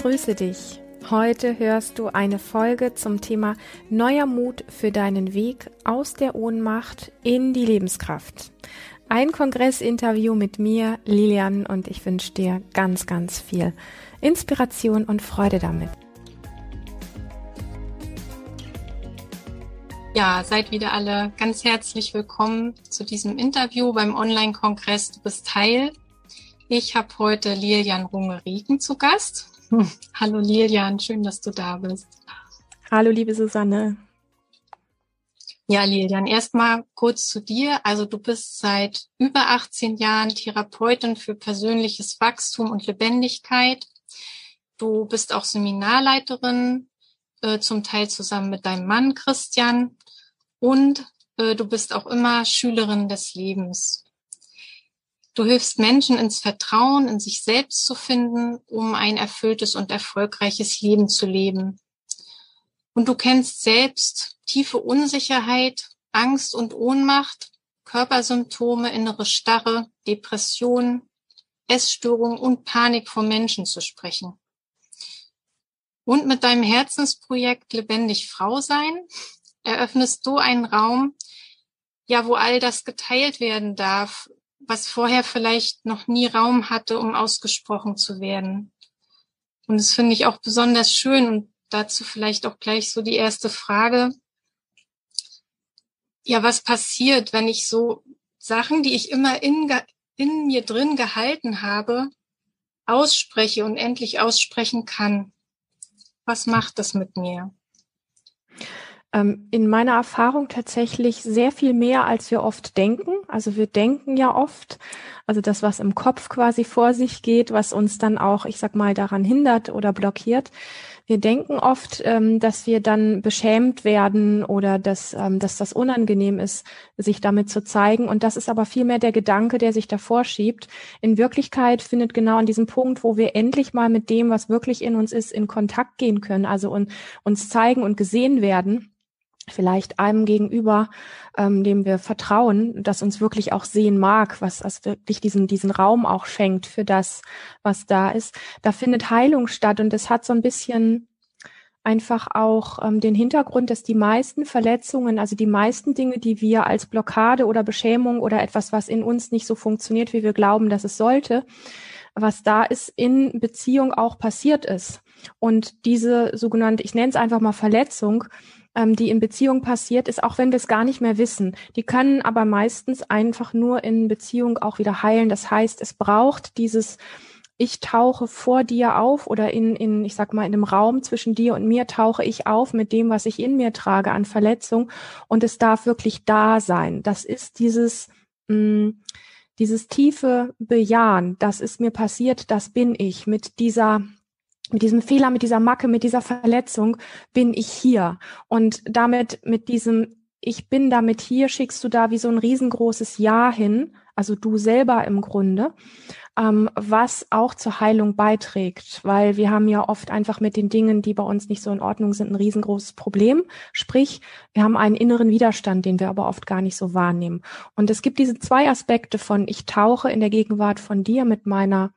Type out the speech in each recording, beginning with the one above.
grüße dich. Heute hörst du eine Folge zum Thema Neuer Mut für deinen Weg aus der Ohnmacht in die Lebenskraft. Ein Kongressinterview mit mir, Lilian, und ich wünsche dir ganz, ganz viel Inspiration und Freude damit. Ja, seid wieder alle ganz herzlich willkommen zu diesem Interview beim Online-Kongress. Du bist Teil. Ich habe heute Lilian Runge-Rieken zu Gast. Hallo Lilian, schön, dass du da bist. Hallo liebe Susanne. Ja, Lilian, erstmal kurz zu dir. Also du bist seit über 18 Jahren Therapeutin für persönliches Wachstum und Lebendigkeit. Du bist auch Seminarleiterin, äh, zum Teil zusammen mit deinem Mann Christian. Und äh, du bist auch immer Schülerin des Lebens. Du hilfst Menschen ins Vertrauen in sich selbst zu finden, um ein erfülltes und erfolgreiches Leben zu leben. Und du kennst selbst tiefe Unsicherheit, Angst und Ohnmacht, Körpersymptome, innere Starre, Depression, Essstörung und Panik vor Menschen zu sprechen. Und mit deinem Herzensprojekt Lebendig Frau sein eröffnest du einen Raum, ja, wo all das geteilt werden darf, was vorher vielleicht noch nie Raum hatte, um ausgesprochen zu werden. Und das finde ich auch besonders schön und dazu vielleicht auch gleich so die erste Frage. Ja, was passiert, wenn ich so Sachen, die ich immer in, in mir drin gehalten habe, ausspreche und endlich aussprechen kann? Was macht das mit mir? Ähm, in meiner Erfahrung tatsächlich sehr viel mehr, als wir oft denken. Also wir denken ja oft, also das, was im Kopf quasi vor sich geht, was uns dann auch, ich sag mal, daran hindert oder blockiert. Wir denken oft, ähm, dass wir dann beschämt werden oder dass, ähm, dass das unangenehm ist, sich damit zu zeigen. Und das ist aber vielmehr der Gedanke, der sich davor schiebt. In Wirklichkeit findet genau an diesem Punkt, wo wir endlich mal mit dem, was wirklich in uns ist, in Kontakt gehen können, also und, uns zeigen und gesehen werden vielleicht einem gegenüber, ähm, dem wir vertrauen, das uns wirklich auch sehen mag, was, was wirklich diesen, diesen Raum auch schenkt für das, was da ist. Da findet Heilung statt und es hat so ein bisschen einfach auch ähm, den Hintergrund, dass die meisten Verletzungen, also die meisten Dinge, die wir als Blockade oder Beschämung oder etwas, was in uns nicht so funktioniert, wie wir glauben, dass es sollte, was da ist, in Beziehung auch passiert ist. Und diese sogenannte, ich nenne es einfach mal Verletzung, ähm, die in Beziehung passiert ist, auch wenn wir es gar nicht mehr wissen. Die können aber meistens einfach nur in Beziehung auch wieder heilen. Das heißt, es braucht dieses ich tauche vor dir auf oder in, in, ich sag mal, in einem Raum zwischen dir und mir tauche ich auf mit dem, was ich in mir trage an Verletzung und es darf wirklich da sein. Das ist dieses, mh, mm, dieses tiefe Bejahen, das ist mir passiert, das bin ich mit dieser mit diesem Fehler, mit dieser Macke, mit dieser Verletzung bin ich hier. Und damit, mit diesem Ich bin damit hier, schickst du da wie so ein riesengroßes Ja hin, also du selber im Grunde, ähm, was auch zur Heilung beiträgt, weil wir haben ja oft einfach mit den Dingen, die bei uns nicht so in Ordnung sind, ein riesengroßes Problem. Sprich, wir haben einen inneren Widerstand, den wir aber oft gar nicht so wahrnehmen. Und es gibt diese zwei Aspekte von ich tauche in der Gegenwart von dir mit meiner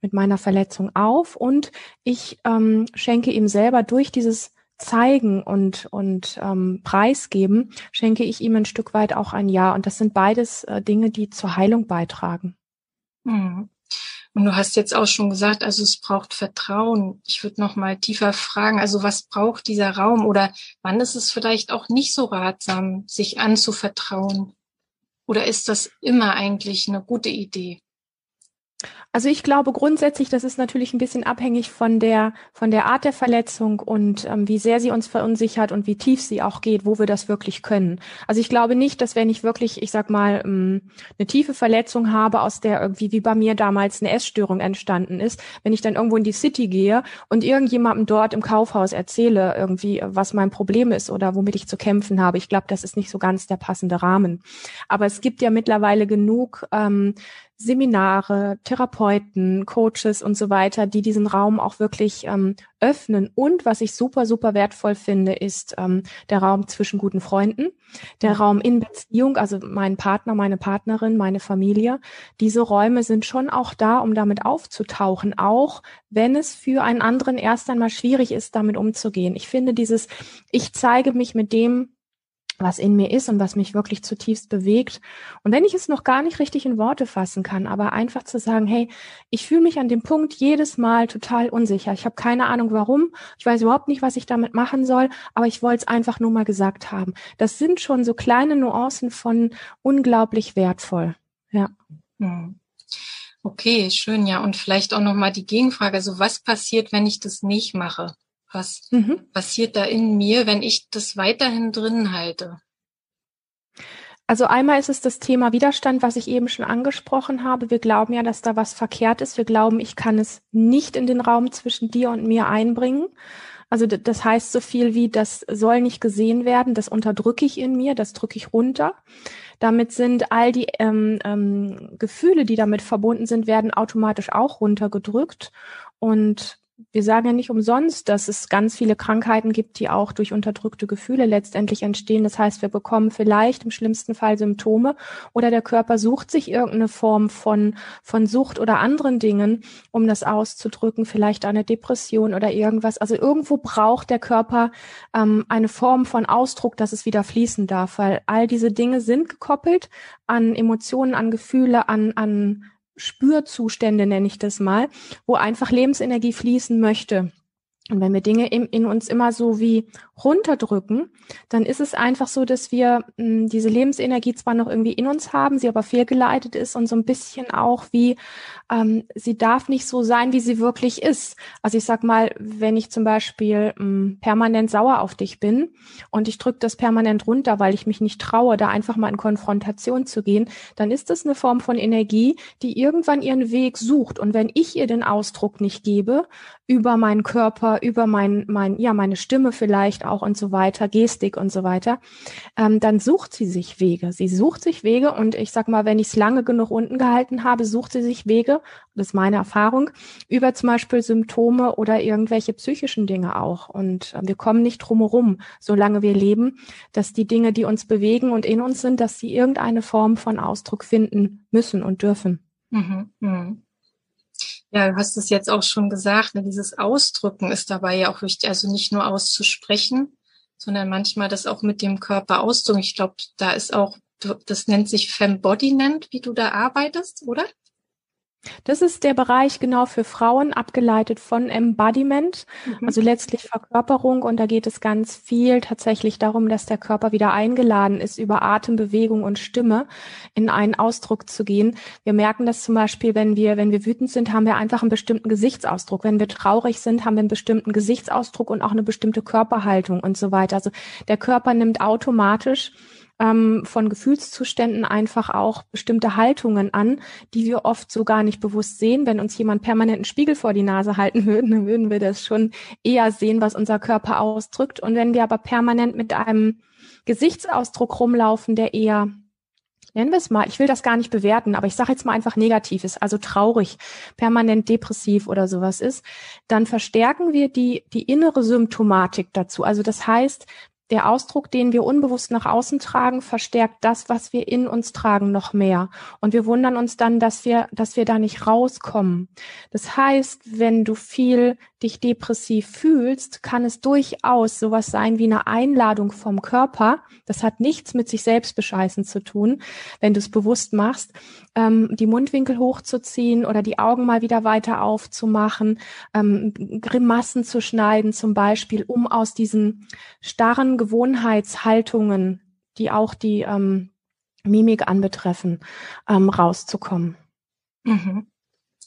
mit meiner Verletzung auf und ich ähm, schenke ihm selber durch dieses Zeigen und, und ähm, Preisgeben, schenke ich ihm ein Stück weit auch ein Ja. Und das sind beides äh, Dinge, die zur Heilung beitragen. Hm. Und du hast jetzt auch schon gesagt, also es braucht Vertrauen. Ich würde noch mal tiefer fragen, also was braucht dieser Raum oder wann ist es vielleicht auch nicht so ratsam, sich anzuvertrauen? Oder ist das immer eigentlich eine gute Idee? Also ich glaube grundsätzlich, das ist natürlich ein bisschen abhängig von der von der Art der Verletzung und ähm, wie sehr sie uns verunsichert und wie tief sie auch geht, wo wir das wirklich können. Also ich glaube nicht, dass wenn ich wirklich, ich sag mal, ähm, eine tiefe Verletzung habe, aus der irgendwie wie bei mir damals eine Essstörung entstanden ist, wenn ich dann irgendwo in die City gehe und irgendjemandem dort im Kaufhaus erzähle, irgendwie, was mein Problem ist oder womit ich zu kämpfen habe. Ich glaube, das ist nicht so ganz der passende Rahmen. Aber es gibt ja mittlerweile genug ähm, Seminare, Therapeuten, Coaches und so weiter, die diesen Raum auch wirklich ähm, öffnen. Und was ich super, super wertvoll finde, ist ähm, der Raum zwischen guten Freunden, der Raum in Beziehung, also mein Partner, meine Partnerin, meine Familie. Diese Räume sind schon auch da, um damit aufzutauchen, auch wenn es für einen anderen erst einmal schwierig ist, damit umzugehen. Ich finde dieses, ich zeige mich mit dem, was in mir ist und was mich wirklich zutiefst bewegt. Und wenn ich es noch gar nicht richtig in Worte fassen kann, aber einfach zu sagen, hey, ich fühle mich an dem Punkt jedes Mal total unsicher. Ich habe keine Ahnung warum. Ich weiß überhaupt nicht, was ich damit machen soll, aber ich wollte es einfach nur mal gesagt haben. Das sind schon so kleine Nuancen von unglaublich wertvoll. Ja. Hm. Okay, schön, ja. Und vielleicht auch nochmal die Gegenfrage. Also was passiert, wenn ich das nicht mache? Was mhm. passiert da in mir, wenn ich das weiterhin drin halte? Also einmal ist es das Thema Widerstand, was ich eben schon angesprochen habe. Wir glauben ja, dass da was verkehrt ist. Wir glauben, ich kann es nicht in den Raum zwischen dir und mir einbringen. Also das heißt so viel wie, das soll nicht gesehen werden, das unterdrücke ich in mir, das drücke ich runter. Damit sind all die ähm, ähm, Gefühle, die damit verbunden sind, werden automatisch auch runtergedrückt. Und wir sagen ja nicht umsonst, dass es ganz viele Krankheiten gibt, die auch durch unterdrückte Gefühle letztendlich entstehen. Das heißt, wir bekommen vielleicht im schlimmsten Fall Symptome oder der Körper sucht sich irgendeine Form von, von Sucht oder anderen Dingen, um das auszudrücken, vielleicht eine Depression oder irgendwas. Also irgendwo braucht der Körper ähm, eine Form von Ausdruck, dass es wieder fließen darf, weil all diese Dinge sind gekoppelt an Emotionen, an Gefühle, an, an Spürzustände, nenne ich das mal, wo einfach Lebensenergie fließen möchte. Und wenn wir Dinge in, in, uns immer so wie runterdrücken, dann ist es einfach so, dass wir mh, hm, diese Lebensenergie zwar noch irgendwie in uns haben, sie aber fehlgeleitet ist und so ein bisschen auch wie, ähm, sie darf nicht so sein, wie sie wirklich ist. Also ich sag mal, wenn ich zum Beispiel mh, hm, permanent sauer auf dich bin und ich drücke das permanent runter, weil ich mich nicht traue, da einfach mal in Konfrontation zu gehen, dann ist das eine Form von Energie, die irgendwann ihren Weg sucht. Und wenn ich ihr den Ausdruck nicht gebe, über meinen Körper, über mein, mein, ja, meine Stimme vielleicht auch und so weiter, Gestik und so weiter, ähm, dann sucht sie sich Wege. Sie sucht sich Wege und ich sag mal, wenn ich es lange genug unten gehalten habe, sucht sie sich Wege, das ist meine Erfahrung, über zum Beispiel Symptome oder irgendwelche psychischen Dinge auch. Und äh, wir kommen nicht drumherum, solange wir leben, dass die Dinge, die uns bewegen und in uns sind, dass sie irgendeine Form von Ausdruck finden müssen und dürfen. Mhm, mh. Ja, du hast es jetzt auch schon gesagt, ne, dieses Ausdrücken ist dabei ja auch wichtig, also nicht nur auszusprechen, sondern manchmal das auch mit dem Körper auszudrücken. Ich glaube, da ist auch, das nennt sich Fembodiment, wie du da arbeitest, oder? Das ist der Bereich genau für Frauen, abgeleitet von Embodiment, mhm. also letztlich Verkörperung. Und da geht es ganz viel tatsächlich darum, dass der Körper wieder eingeladen ist, über Atem, Bewegung und Stimme in einen Ausdruck zu gehen. Wir merken das zum Beispiel, wenn wir, wenn wir wütend sind, haben wir einfach einen bestimmten Gesichtsausdruck. Wenn wir traurig sind, haben wir einen bestimmten Gesichtsausdruck und auch eine bestimmte Körperhaltung und so weiter. Also der Körper nimmt automatisch ähm, von Gefühlszuständen einfach auch bestimmte Haltungen an, die wir oft so gar nicht bewusst sehen. Wenn uns jemand permanent einen Spiegel vor die Nase halten würde, dann würden wir das schon eher sehen, was unser Körper ausdrückt. Und wenn wir aber permanent mit einem Gesichtsausdruck rumlaufen, der eher nennen wir es mal, ich will das gar nicht bewerten, aber ich sage jetzt mal einfach negativ ist, also traurig, permanent depressiv oder sowas ist, dann verstärken wir die, die innere Symptomatik dazu. Also das heißt, der Ausdruck, den wir unbewusst nach außen tragen, verstärkt das, was wir in uns tragen, noch mehr. Und wir wundern uns dann, dass wir, dass wir da nicht rauskommen. Das heißt, wenn du viel dich depressiv fühlst, kann es durchaus sowas sein wie eine Einladung vom Körper. Das hat nichts mit sich selbst bescheißen zu tun, wenn du es bewusst machst, ähm, die Mundwinkel hochzuziehen oder die Augen mal wieder weiter aufzumachen, ähm, Grimassen zu schneiden zum Beispiel, um aus diesen starren Gewohnheitshaltungen, die auch die ähm, Mimik anbetreffen, ähm, rauszukommen. Mhm.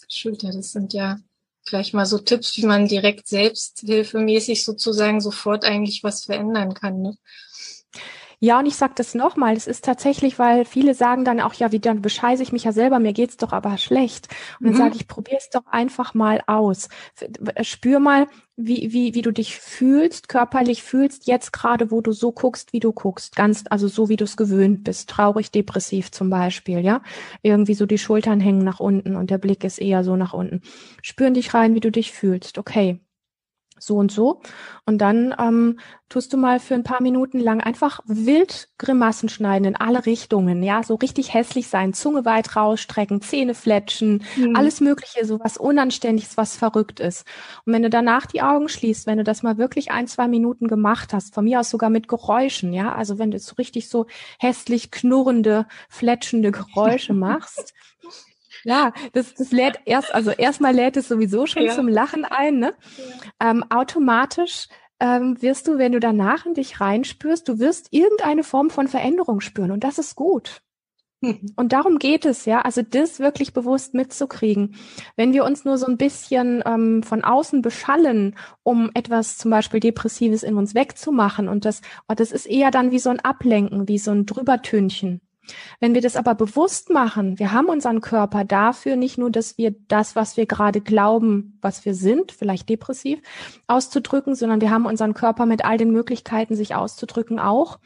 Ja, das sind ja gleich mal so Tipps, wie man direkt selbsthilfemäßig sozusagen sofort eigentlich was verändern kann. Ne? Ja, und ich sage das nochmal, es ist tatsächlich, weil viele sagen dann auch, ja, wie dann bescheiße ich mich ja selber, mir geht's doch aber schlecht. Und dann mhm. sage ich, probier es doch einfach mal aus. Spür mal, wie, wie, wie du dich fühlst, körperlich fühlst, jetzt gerade, wo du so guckst, wie du guckst. Ganz, also so, wie du es gewöhnt bist. Traurig, depressiv zum Beispiel, ja. Irgendwie so die Schultern hängen nach unten und der Blick ist eher so nach unten. Spüren dich rein, wie du dich fühlst. Okay so und so. Und dann ähm, tust du mal für ein paar Minuten lang einfach wild Grimassen schneiden in alle Richtungen, ja, so richtig hässlich sein, Zunge weit rausstrecken, Zähne fletschen, mhm. alles Mögliche, so was Unanständiges, was verrückt ist. Und wenn du danach die Augen schließt, wenn du das mal wirklich ein, zwei Minuten gemacht hast, von mir aus sogar mit Geräuschen, ja, also wenn du so richtig so hässlich knurrende, fletschende Geräusche machst, ja, das, das lädt erst, also erstmal lädt es sowieso schon ja. zum Lachen ein, ne? Ja. Ähm, automatisch ähm, wirst du, wenn du danach in dich reinspürst, du wirst irgendeine Form von Veränderung spüren und das ist gut. Mhm. Und darum geht es, ja, also das wirklich bewusst mitzukriegen. Wenn wir uns nur so ein bisschen ähm, von außen beschallen, um etwas zum Beispiel Depressives in uns wegzumachen und das, oh, das ist eher dann wie so ein Ablenken, wie so ein Drübertönchen. Wenn wir das aber bewusst machen, wir haben unseren Körper dafür nicht nur, dass wir das, was wir gerade glauben, was wir sind, vielleicht depressiv, auszudrücken, sondern wir haben unseren Körper mit all den Möglichkeiten, sich auszudrücken, auch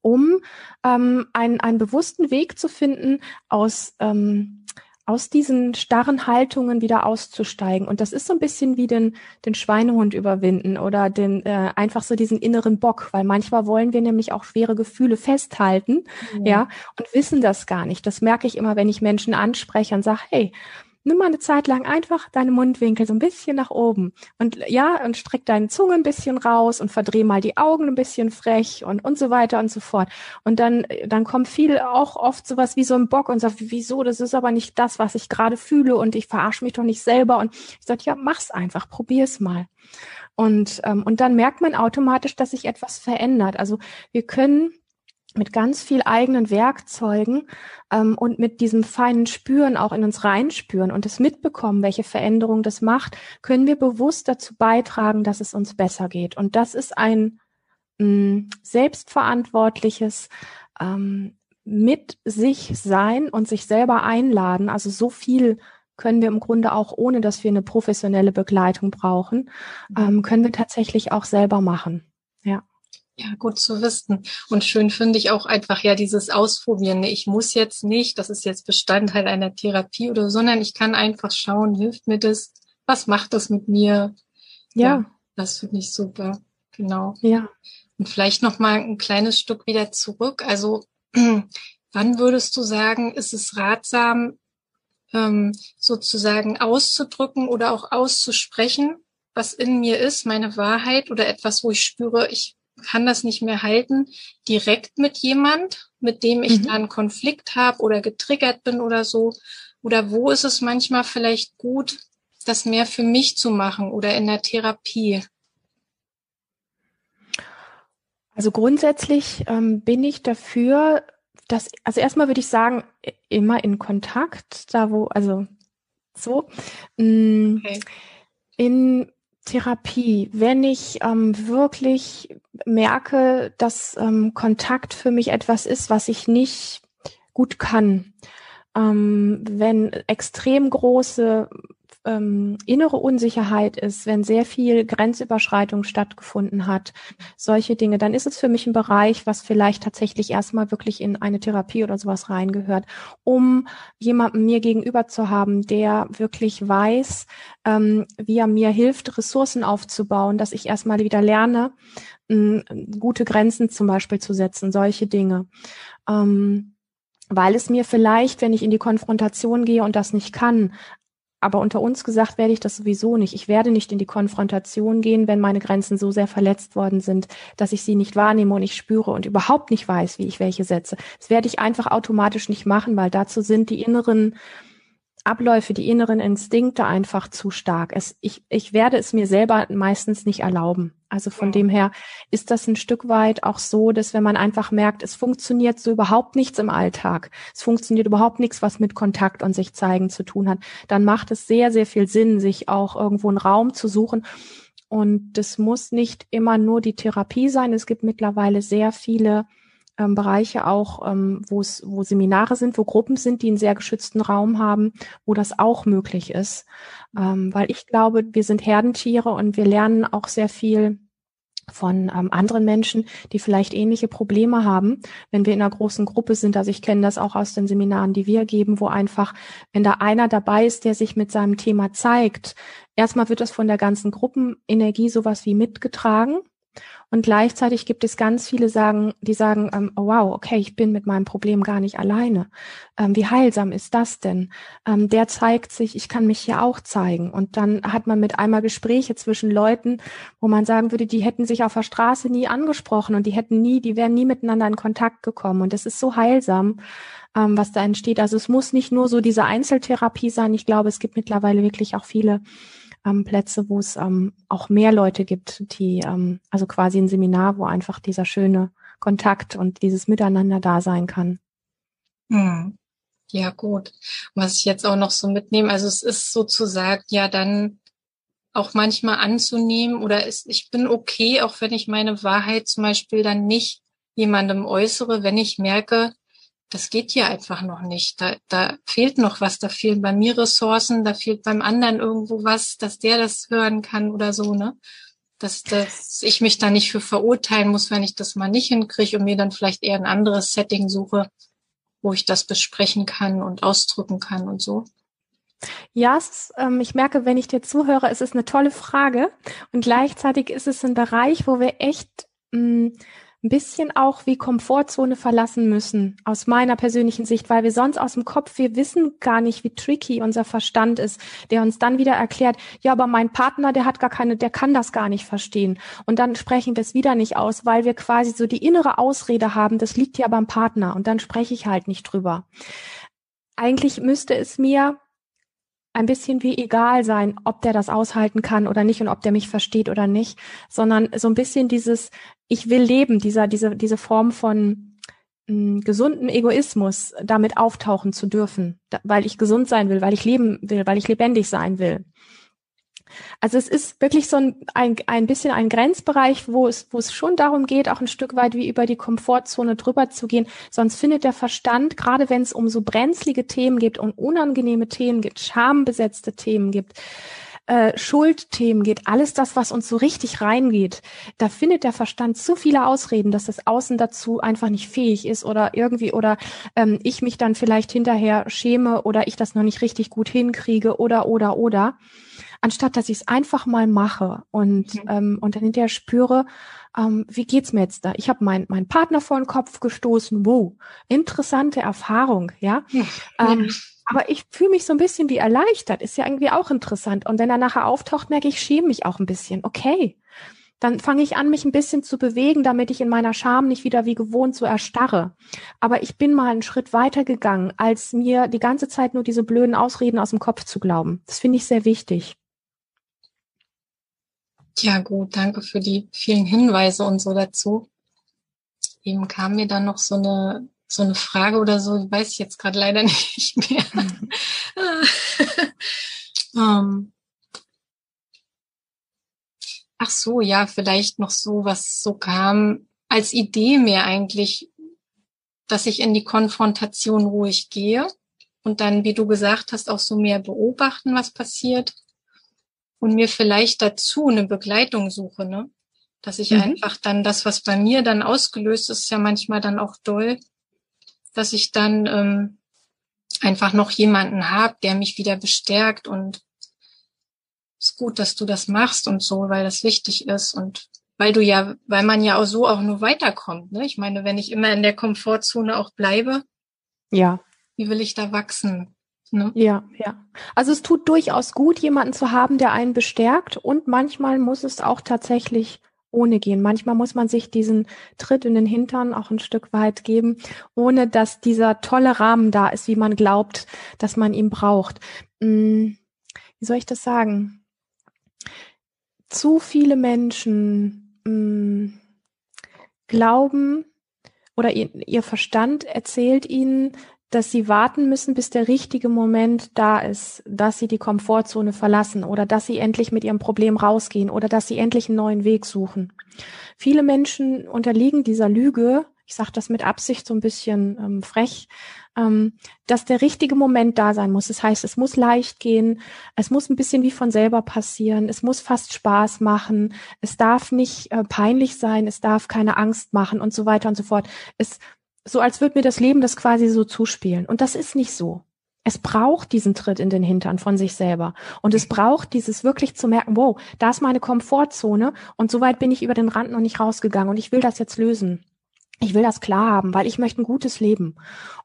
um ähm, einen, einen bewussten Weg zu finden aus ähm, aus diesen starren Haltungen wieder auszusteigen. Und das ist so ein bisschen wie den, den Schweinehund überwinden oder den äh, einfach so diesen inneren Bock, weil manchmal wollen wir nämlich auch schwere Gefühle festhalten, ja, ja und wissen das gar nicht. Das merke ich immer, wenn ich Menschen anspreche und sage, hey, nimm mal eine Zeit lang einfach deine Mundwinkel so ein bisschen nach oben und ja, und streck deine Zunge ein bisschen raus und verdreh mal die Augen ein bisschen frech und, und so weiter und so fort. Und dann, dann kommt viel auch oft sowas wie so ein Bock und sagt, wieso, das ist aber nicht das, was ich gerade fühle und ich verarsche mich doch nicht selber. Und ich sage, ja, mach's einfach, probier's mal. Und, ähm, und dann merkt man automatisch, dass sich etwas verändert. Also wir können mit ganz viel eigenen Werkzeugen ähm, und mit diesem feinen Spüren auch in uns reinspüren und es mitbekommen, welche Veränderung das macht, können wir bewusst dazu beitragen, dass es uns besser geht. Und das ist ein mh, mm, selbstverantwortliches ähm, mit sich sein und sich selber einladen. Also so viel können wir im Grunde auch, ohne dass wir eine professionelle Begleitung brauchen, ähm, können wir tatsächlich auch selber machen. Ja. Gut zu wissen. Und schön finde ich auch einfach ja dieses Ausprobieren. Ich muss jetzt nicht, das ist jetzt Bestandteil einer Therapie oder, sondern ich kann einfach schauen, hilft mir das? Was macht das mit mir? Ja. ja das finde ich super. Genau. Ja. Und vielleicht noch mal ein kleines Stück wieder zurück. Also, wann würdest du sagen, ist es ratsam, ähm, sozusagen auszudrücken oder auch auszusprechen, was in mir ist, meine Wahrheit oder etwas, wo ich spüre, ich kann das nicht mehr halten, direkt mit jemand, mit dem ich mhm. da einen Konflikt habe oder getriggert bin oder so? Oder wo ist es manchmal vielleicht gut, das mehr für mich zu machen oder in der Therapie? Also grundsätzlich ähm, bin ich dafür, dass, also erstmal würde ich sagen, immer in Kontakt, da wo, also so, mh, mm, okay. in Therapie, wenn ich ähm, wirklich merke, dass ähm, Kontakt für mich etwas ist, was ich nicht gut kann, ähm, wenn extrem große ähm, innere Unsicherheit ist, wenn sehr viel Grenzüberschreitung stattgefunden hat, solche Dinge, dann ist es für mich ein Bereich, was vielleicht tatsächlich erstmal wirklich in eine Therapie oder sowas reingehört, um jemanden mir gegenüber zu haben, der wirklich weiß, ähm, wie er mir hilft, Ressourcen aufzubauen, dass ich erstmal wieder lerne, ähm, gute Grenzen zum Beispiel zu setzen, solche Dinge. Ähm, weil es mir vielleicht, wenn ich in die Konfrontation gehe und das nicht kann, aber unter uns gesagt werde ich das sowieso nicht. Ich werde nicht in die Konfrontation gehen, wenn meine Grenzen so sehr verletzt worden sind, dass ich sie nicht wahrnehme und ich spüre und überhaupt nicht weiß, wie ich welche setze. Das werde ich einfach automatisch nicht machen, weil dazu sind die inneren Abläufe, die inneren Instinkte einfach zu stark. Es, ich, ich werde es mir selber meistens nicht erlauben. Also von ja. dem her ist das ein Stück weit auch so, dass wenn man einfach merkt, es funktioniert so überhaupt nichts im Alltag, es funktioniert überhaupt nichts, was mit Kontakt und sich zeigen zu tun hat, dann macht es sehr, sehr viel Sinn, sich auch irgendwo einen Raum zu suchen. Und das muss nicht immer nur die Therapie sein. Es gibt mittlerweile sehr viele ähm, Bereiche auch, ähm, wo es, wo Seminare sind, wo Gruppen sind, die einen sehr geschützten Raum haben, wo das auch möglich ist. Ähm, weil ich glaube, wir sind Herdentiere und wir lernen auch sehr viel von ähm, anderen Menschen, die vielleicht ähnliche Probleme haben, wenn wir in einer großen Gruppe sind. Also ich kenne das auch aus den Seminaren, die wir geben, wo einfach, wenn da einer dabei ist, der sich mit seinem Thema zeigt, erstmal wird das von der ganzen Gruppenenergie sowas wie mitgetragen. Und gleichzeitig gibt es ganz viele sagen, die sagen, ähm, oh wow, okay, ich bin mit meinem Problem gar nicht alleine. Ähm, wie heilsam ist das denn? Ähm, der zeigt sich, ich kann mich hier auch zeigen. Und dann hat man mit einmal Gespräche zwischen Leuten, wo man sagen würde, die hätten sich auf der Straße nie angesprochen und die hätten nie, die wären nie miteinander in Kontakt gekommen. Und das ist so heilsam ähm, was da entsteht. Also es muss nicht nur so diese Einzeltherapie sein. Ich glaube, es gibt mittlerweile wirklich auch viele ähm, Plätze, wo es ähm, auch mehr Leute gibt, die, ähm, also quasi ein Seminar, wo einfach dieser schöne Kontakt und dieses Miteinander da sein kann. Hm. Ja, gut. Was ich jetzt auch noch so mitnehme, also es ist sozusagen ja dann auch manchmal anzunehmen oder ist, ich bin okay, auch wenn ich meine Wahrheit zum Beispiel dann nicht jemandem äußere, wenn ich merke, das geht hier einfach noch nicht. Da, da fehlt noch was, da fehlen bei mir Ressourcen, da fehlt beim anderen irgendwo was, dass der das hören kann oder so, ne? Dass, dass ich mich da nicht für verurteilen muss, wenn ich das mal nicht hinkriege und mir dann vielleicht eher ein anderes Setting suche, wo ich das besprechen kann und ausdrücken kann und so. Ja, ist, ähm, ich merke, wenn ich dir zuhöre, es ist eine tolle Frage und gleichzeitig ist es ein Bereich, wo wir echt mh, mm, ein bisschen auch wie Komfortzone verlassen müssen, aus meiner persönlichen Sicht, weil wir sonst aus dem Kopf, wir wissen gar nicht, wie tricky unser Verstand ist, der uns dann wieder erklärt, ja, aber mein Partner, der hat gar keine, der kann das gar nicht verstehen. Und dann sprechen wir es wieder nicht aus, weil wir quasi so die innere Ausrede haben, das liegt ja beim Partner und dann spreche ich halt nicht drüber. Eigentlich müsste es mir ein bisschen wie egal sein, ob der das aushalten kann oder nicht und ob der mich versteht oder nicht, sondern so ein bisschen dieses, ich will leben, dieser, diese, diese Form von mh, hm, gesunden Egoismus damit auftauchen zu dürfen, da, weil ich gesund sein will, weil ich leben will, weil ich lebendig sein will. Also es ist wirklich so ein, ein, ein bisschen ein Grenzbereich, wo es, wo es schon darum geht, auch ein Stück weit wie über die Komfortzone drüber zu gehen. Sonst findet der Verstand, gerade wenn es um so brenzlige Themen geht und unangenehme Themen gibt, schambesetzte Themen gibt, äh, Schuldthemen geht, alles das, was uns so richtig reingeht, da findet der Verstand zu viele Ausreden, dass das Außen dazu einfach nicht fähig ist oder irgendwie oder ähm, ich mich dann vielleicht hinterher schäme oder ich das noch nicht richtig gut hinkriege oder oder oder anstatt dass ich es einfach mal mache und, mhm. ähm, und dann hinterher spüre, ähm, wie geht's mir jetzt da? Ich habe meinen mein Partner vor den Kopf gestoßen. Wow, interessante Erfahrung, ja. ja. Ähm, aber ich fühle mich so ein bisschen wie erleichtert. Ist ja irgendwie auch interessant. Und wenn er nachher auftaucht, merke ich, ich schäme mich auch ein bisschen. Okay. Dann fange ich an, mich ein bisschen zu bewegen, damit ich in meiner Scham nicht wieder wie gewohnt so erstarre. Aber ich bin mal einen Schritt weiter gegangen, als mir die ganze Zeit nur diese blöden Ausreden aus dem Kopf zu glauben. Das finde ich sehr wichtig. Ja, gut, danke für die vielen Hinweise und so dazu. Eben kam mir dann noch so eine, so eine Frage oder so, weiß ich jetzt gerade leider nicht mehr. um, ähm. ach so, ja, vielleicht noch so, was so kam als Idee mehr eigentlich, dass ich in die Konfrontation ruhig gehe und dann, wie du gesagt hast, auch so mehr beobachten, was passiert und mir vielleicht dazu eine Begleitung suche, ne? Dass ich mhm. einfach dann das, was bei mir dann ausgelöst ist, ja manchmal dann auch doll, dass ich dann ähm, einfach noch jemanden habe, der mich wieder bestärkt und ist gut, dass du das machst und so, weil das wichtig ist und weil du ja, weil man ja auch so auch nur weiterkommt. Ne? Ich meine, wenn ich immer in der Komfortzone auch bleibe, ja, wie will ich da wachsen? Ne? Ja, ja. Also es tut durchaus gut, jemanden zu haben, der einen bestärkt und manchmal muss es auch tatsächlich ohne gehen. Manchmal muss man sich diesen Tritt in den Hintern auch ein Stück weit geben, ohne dass dieser tolle Rahmen da ist, wie man glaubt, dass man ihn braucht. Hm, wie soll ich das sagen? Zu viele Menschen hm, glauben oder ihr, ihr Verstand erzählt ihnen, dass sie warten müssen, bis der richtige Moment da ist, dass sie die Komfortzone verlassen oder dass sie endlich mit ihrem Problem rausgehen oder dass sie endlich einen neuen Weg suchen. Viele Menschen unterliegen dieser Lüge, ich sage das mit Absicht so ein bisschen ähm, frech, ähm, dass der richtige Moment da sein muss. Das heißt, es muss leicht gehen, es muss ein bisschen wie von selber passieren, es muss fast Spaß machen, es darf nicht äh, peinlich sein, es darf keine Angst machen und so weiter und so fort. Es so als würde mir das Leben das quasi so zuspielen. Und das ist nicht so. Es braucht diesen Tritt in den Hintern von sich selber. Und es braucht dieses wirklich zu merken, wow, da ist meine Komfortzone und so weit bin ich über den Rand noch nicht rausgegangen und ich will das jetzt lösen ich will das klar haben, weil ich möchte ein gutes Leben.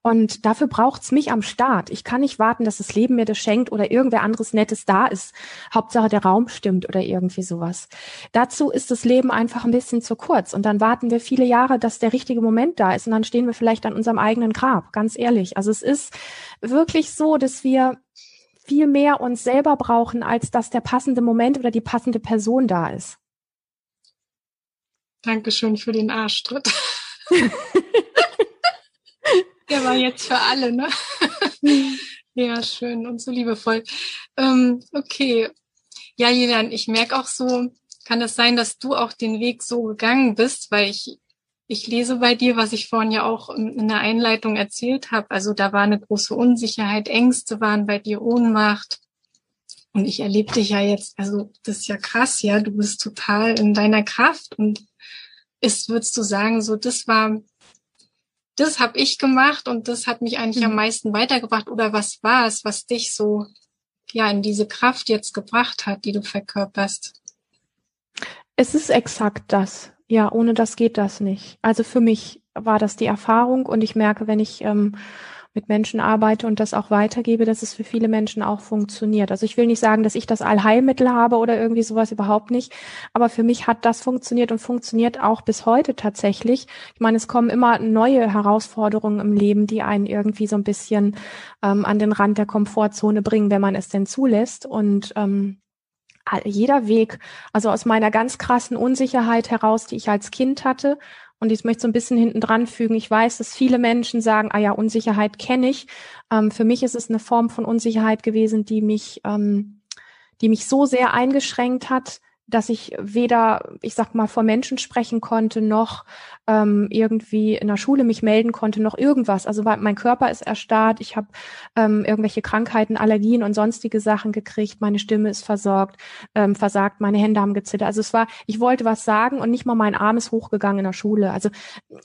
Und dafür braucht's mich am Start. Ich kann nicht warten, dass das Leben mir das schenkt oder irgendwer anderes Nettes da ist. Hauptsache der Raum stimmt oder irgendwie sowas. Dazu ist das Leben einfach ein bisschen zu kurz. Und dann warten wir viele Jahre, dass der richtige Moment da ist. Und dann stehen wir vielleicht an unserem eigenen Grab. Ganz ehrlich. Also es ist wirklich so, dass wir viel mehr uns selber brauchen, als dass der passende Moment oder die passende Person da ist. Dankeschön für den Arschtritt. Der war jetzt für alle, ne? ja, schön und so liebevoll. Ähm, okay. Ja, Julian, ich merke auch so, kann es sein, dass du auch den Weg so gegangen bist, weil ich, ich lese bei dir, was ich vorhin ja auch in der Einleitung erzählt habe. Also da war eine große Unsicherheit, Ängste waren bei dir, Ohnmacht. Und ich erlebe dich ja jetzt, also das ist ja krass, ja, du bist total in deiner Kraft und ist, würdest du sagen, so das war, das habe ich gemacht und das hat mich eigentlich mhm. am meisten weitergebracht? Oder was war es, was dich so ja in diese Kraft jetzt gebracht hat, die du verkörperst? Es ist exakt das. Ja, ohne das geht das nicht. Also für mich war das die Erfahrung und ich merke, wenn ich ähm, mit Menschen arbeite und das auch weitergebe, dass es für viele Menschen auch funktioniert. Also ich will nicht sagen, dass ich das Allheilmittel habe oder irgendwie sowas überhaupt nicht, aber für mich hat das funktioniert und funktioniert auch bis heute tatsächlich. Ich meine, es kommen immer neue Herausforderungen im Leben, die einen irgendwie so ein bisschen ähm, an den Rand der Komfortzone bringen, wenn man es denn zulässt und ähm, jeder Weg, also aus meiner ganz krassen Unsicherheit heraus, die ich als Kind hatte, und ich möchte so ein bisschen hinten dran fügen. Ich weiß, dass viele Menschen sagen, ah ja, Unsicherheit kenne ich. Ähm, für mich ist es eine Form von Unsicherheit gewesen, die mich, ähm, die mich so sehr eingeschränkt hat, dass ich weder, ich sag mal, vor Menschen sprechen konnte, noch ähm, irgendwie in der Schule mich melden konnte, noch irgendwas. Also mein Körper ist erstarrt, ich habe ähm, irgendwelche Krankheiten, Allergien und sonstige Sachen gekriegt, meine Stimme ist versorgt, ähm, versagt, meine Hände haben gezittert. Also es war, ich wollte was sagen und nicht mal mein Arm ist hochgegangen in der Schule. Also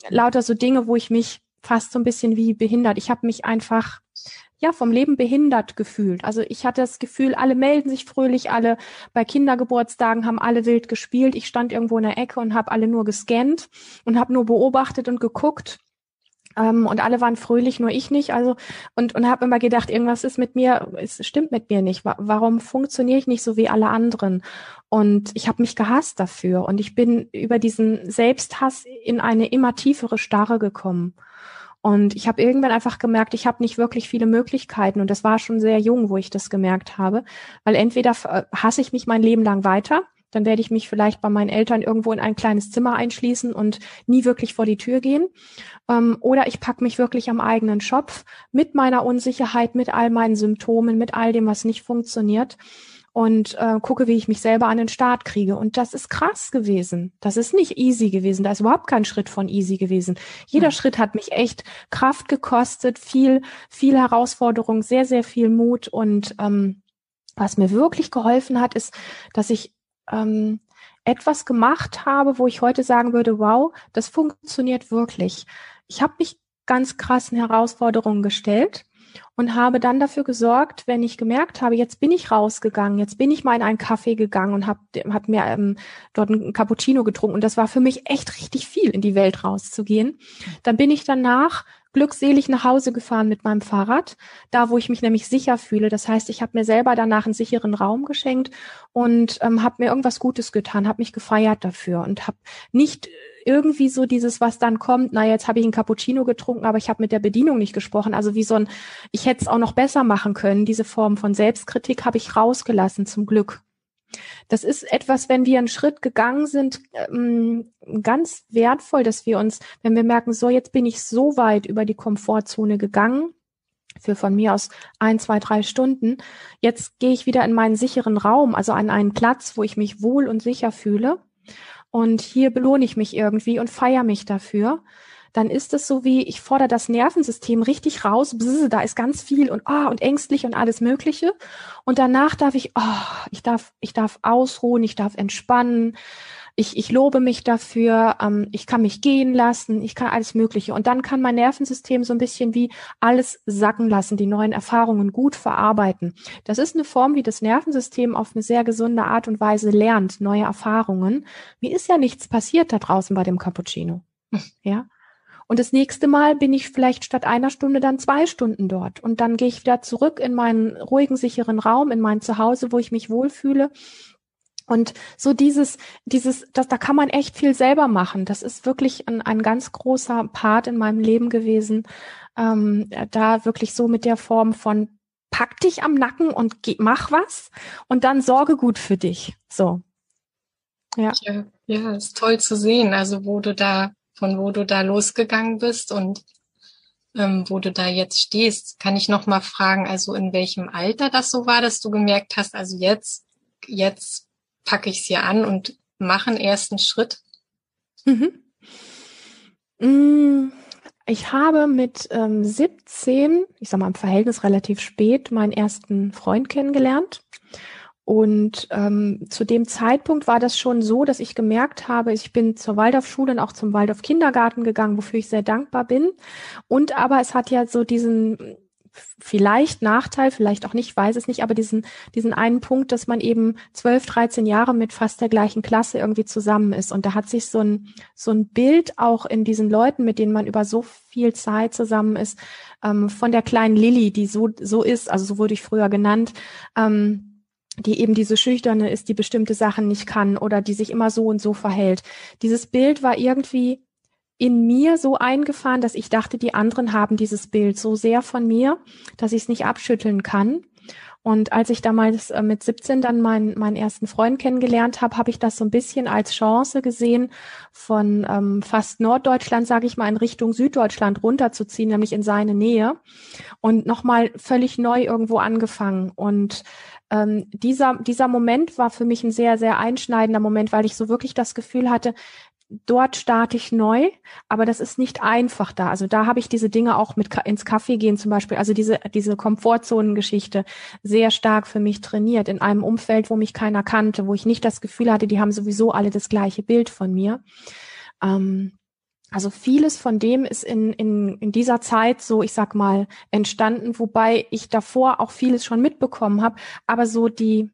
lauter so Dinge, wo ich mich fast so ein bisschen wie behindert. Ich habe mich einfach ja, vom Leben behindert gefühlt. Also ich hatte das Gefühl, alle melden sich fröhlich, alle bei Kindergeburtstagen haben alle wild gespielt. Ich stand irgendwo in der Ecke und habe alle nur gescannt und habe nur beobachtet und geguckt. Ähm, und alle waren fröhlich, nur ich nicht. Also und und habe immer gedacht, irgendwas ist mit mir, es stimmt mit mir nicht. Warum funktioniere ich nicht so wie alle anderen? Und ich habe mich gehasst dafür. Und ich bin über diesen Selbsthass in eine immer tiefere Starre gekommen. Und ich habe irgendwann einfach gemerkt, ich habe nicht wirklich viele Möglichkeiten. Und das war schon sehr jung, wo ich das gemerkt habe. Weil entweder äh, hasse ich mich mein Leben lang weiter, dann werde ich mich vielleicht bei meinen Eltern irgendwo in ein kleines Zimmer einschließen und nie wirklich vor die Tür gehen. Ähm, oder ich packe mich wirklich am eigenen Schopf mit meiner Unsicherheit, mit all meinen Symptomen, mit all dem, was nicht funktioniert und äh, gucke, wie ich mich selber an den Start kriege. Und das ist krass gewesen. Das ist nicht easy gewesen. Da ist überhaupt kein Schritt von easy gewesen. Jeder ja. Schritt hat mich echt Kraft gekostet, viel, viel Herausforderung, sehr, sehr viel Mut. Und ähm, was mir wirklich geholfen hat, ist, dass ich ähm, etwas gemacht habe, wo ich heute sagen würde, wow, das funktioniert wirklich. Ich habe mich ganz krassen Herausforderungen gestellt und habe dann dafür gesorgt, wenn ich gemerkt habe, jetzt bin ich rausgegangen, jetzt bin ich mal in einen Kaffee gegangen und habe hab mir ähm, dort einen Cappuccino getrunken und das war für mich echt richtig viel, in die Welt rauszugehen. Dann bin ich danach glückselig nach Hause gefahren mit meinem Fahrrad, da wo ich mich nämlich sicher fühle. Das heißt, ich habe mir selber danach einen sicheren Raum geschenkt und ähm, habe mir irgendwas Gutes getan, habe mich gefeiert dafür und habe nicht irgendwie so dieses, was dann kommt, na jetzt habe ich einen Cappuccino getrunken, aber ich habe mit der Bedienung nicht gesprochen. Also wie so ein, ich hätte es auch noch besser machen können. Diese Form von Selbstkritik habe ich rausgelassen, zum Glück. Das ist etwas, wenn wir einen Schritt gegangen sind, ähm, ganz wertvoll, dass wir uns, wenn wir merken, so jetzt bin ich so weit über die Komfortzone gegangen, für von mir aus ein, zwei, drei Stunden. Jetzt gehe ich wieder in meinen sicheren Raum, also an einen Platz, wo ich mich wohl und sicher fühle. Und hier belohne ich mich irgendwie und feiere mich dafür. Dann ist es so wie, ich fordere das Nervensystem richtig raus, bzz, da ist ganz viel und ah, und ängstlich und alles Mögliche. Und danach darf ich, oh, ich darf, ich darf ausruhen, ich darf entspannen, ich, ich lobe mich dafür, ähm, ich kann mich gehen lassen, ich kann alles Mögliche. Und dann kann mein Nervensystem so ein bisschen wie alles sacken lassen, die neuen Erfahrungen gut verarbeiten. Das ist eine Form, wie das Nervensystem auf eine sehr gesunde Art und Weise lernt, neue Erfahrungen. Mir ist ja nichts passiert da draußen bei dem Cappuccino. Ja. Und das nächste Mal bin ich vielleicht statt einer Stunde dann zwei Stunden dort. Und dann gehe ich wieder zurück in meinen ruhigen, sicheren Raum, in mein Zuhause, wo ich mich wohlfühle. Und so dieses, dieses, das, da kann man echt viel selber machen. Das ist wirklich ein, ein ganz großer Part in meinem Leben gewesen, ähm, da wirklich so mit der Form von pack dich am Nacken und geh, mach was und dann sorge gut für dich. So. Ja. ja. Ja, ist toll zu sehen. Also wo du da von wo du da losgegangen bist und ähm, wo du da jetzt stehst. Kann ich noch mal fragen, also in welchem Alter das so war, dass du gemerkt hast, also jetzt, jetzt packe ich es hier an und mache einen ersten Schritt? Mhm. Mm, ich habe mit ähm, 17, ich sag mal im Verhältnis relativ spät, meinen ersten Freund kennengelernt. Und ähm, zu dem Zeitpunkt war das schon so, dass ich gemerkt habe, ich bin zur Waldorfschule und auch zum Waldorf Kindergarten gegangen, wofür ich sehr dankbar bin. Und aber es hat ja so diesen vielleicht Nachteil, vielleicht auch nicht, weiß es nicht, aber diesen, diesen einen Punkt, dass man eben 12, 13 Jahre mit fast der gleichen Klasse irgendwie zusammen ist. Und da hat sich so ein, so ein Bild auch in diesen Leuten, mit denen man über so viel Zeit zusammen ist, ähm, von der kleinen Lilly, die so, so ist, also so wurde ich früher genannt, ähm, die eben diese Schüchterne ist, die bestimmte Sachen nicht kann oder die sich immer so und so verhält. Dieses Bild war irgendwie in mir so eingefahren, dass ich dachte, die anderen haben dieses Bild so sehr von mir, dass ich es nicht abschütteln kann. Und als ich damals äh, mit 17 dann meinen, meinen ersten Freund kennengelernt habe, habe ich das so ein bisschen als Chance gesehen, von ähm, fast Norddeutschland, sage ich mal, in Richtung Süddeutschland runterzuziehen, nämlich in seine Nähe und nochmal völlig neu irgendwo angefangen. Und ähm, dieser, dieser Moment war für mich ein sehr, sehr einschneidender Moment, weil ich so wirklich das Gefühl hatte, dort starte ich neu, aber das ist nicht einfach da. Also da habe ich diese Dinge auch mit ins Kaffee gehen zum Beispiel, also diese, diese Komfortzonengeschichte sehr stark für mich trainiert in einem Umfeld, wo mich keiner kannte, wo ich nicht das Gefühl hatte, die haben sowieso alle das gleiche Bild von mir. Ähm, also vieles von dem ist in, in, in dieser Zeit so, ich sag mal, entstanden, wobei ich davor auch vieles schon mitbekommen habe. Aber so die,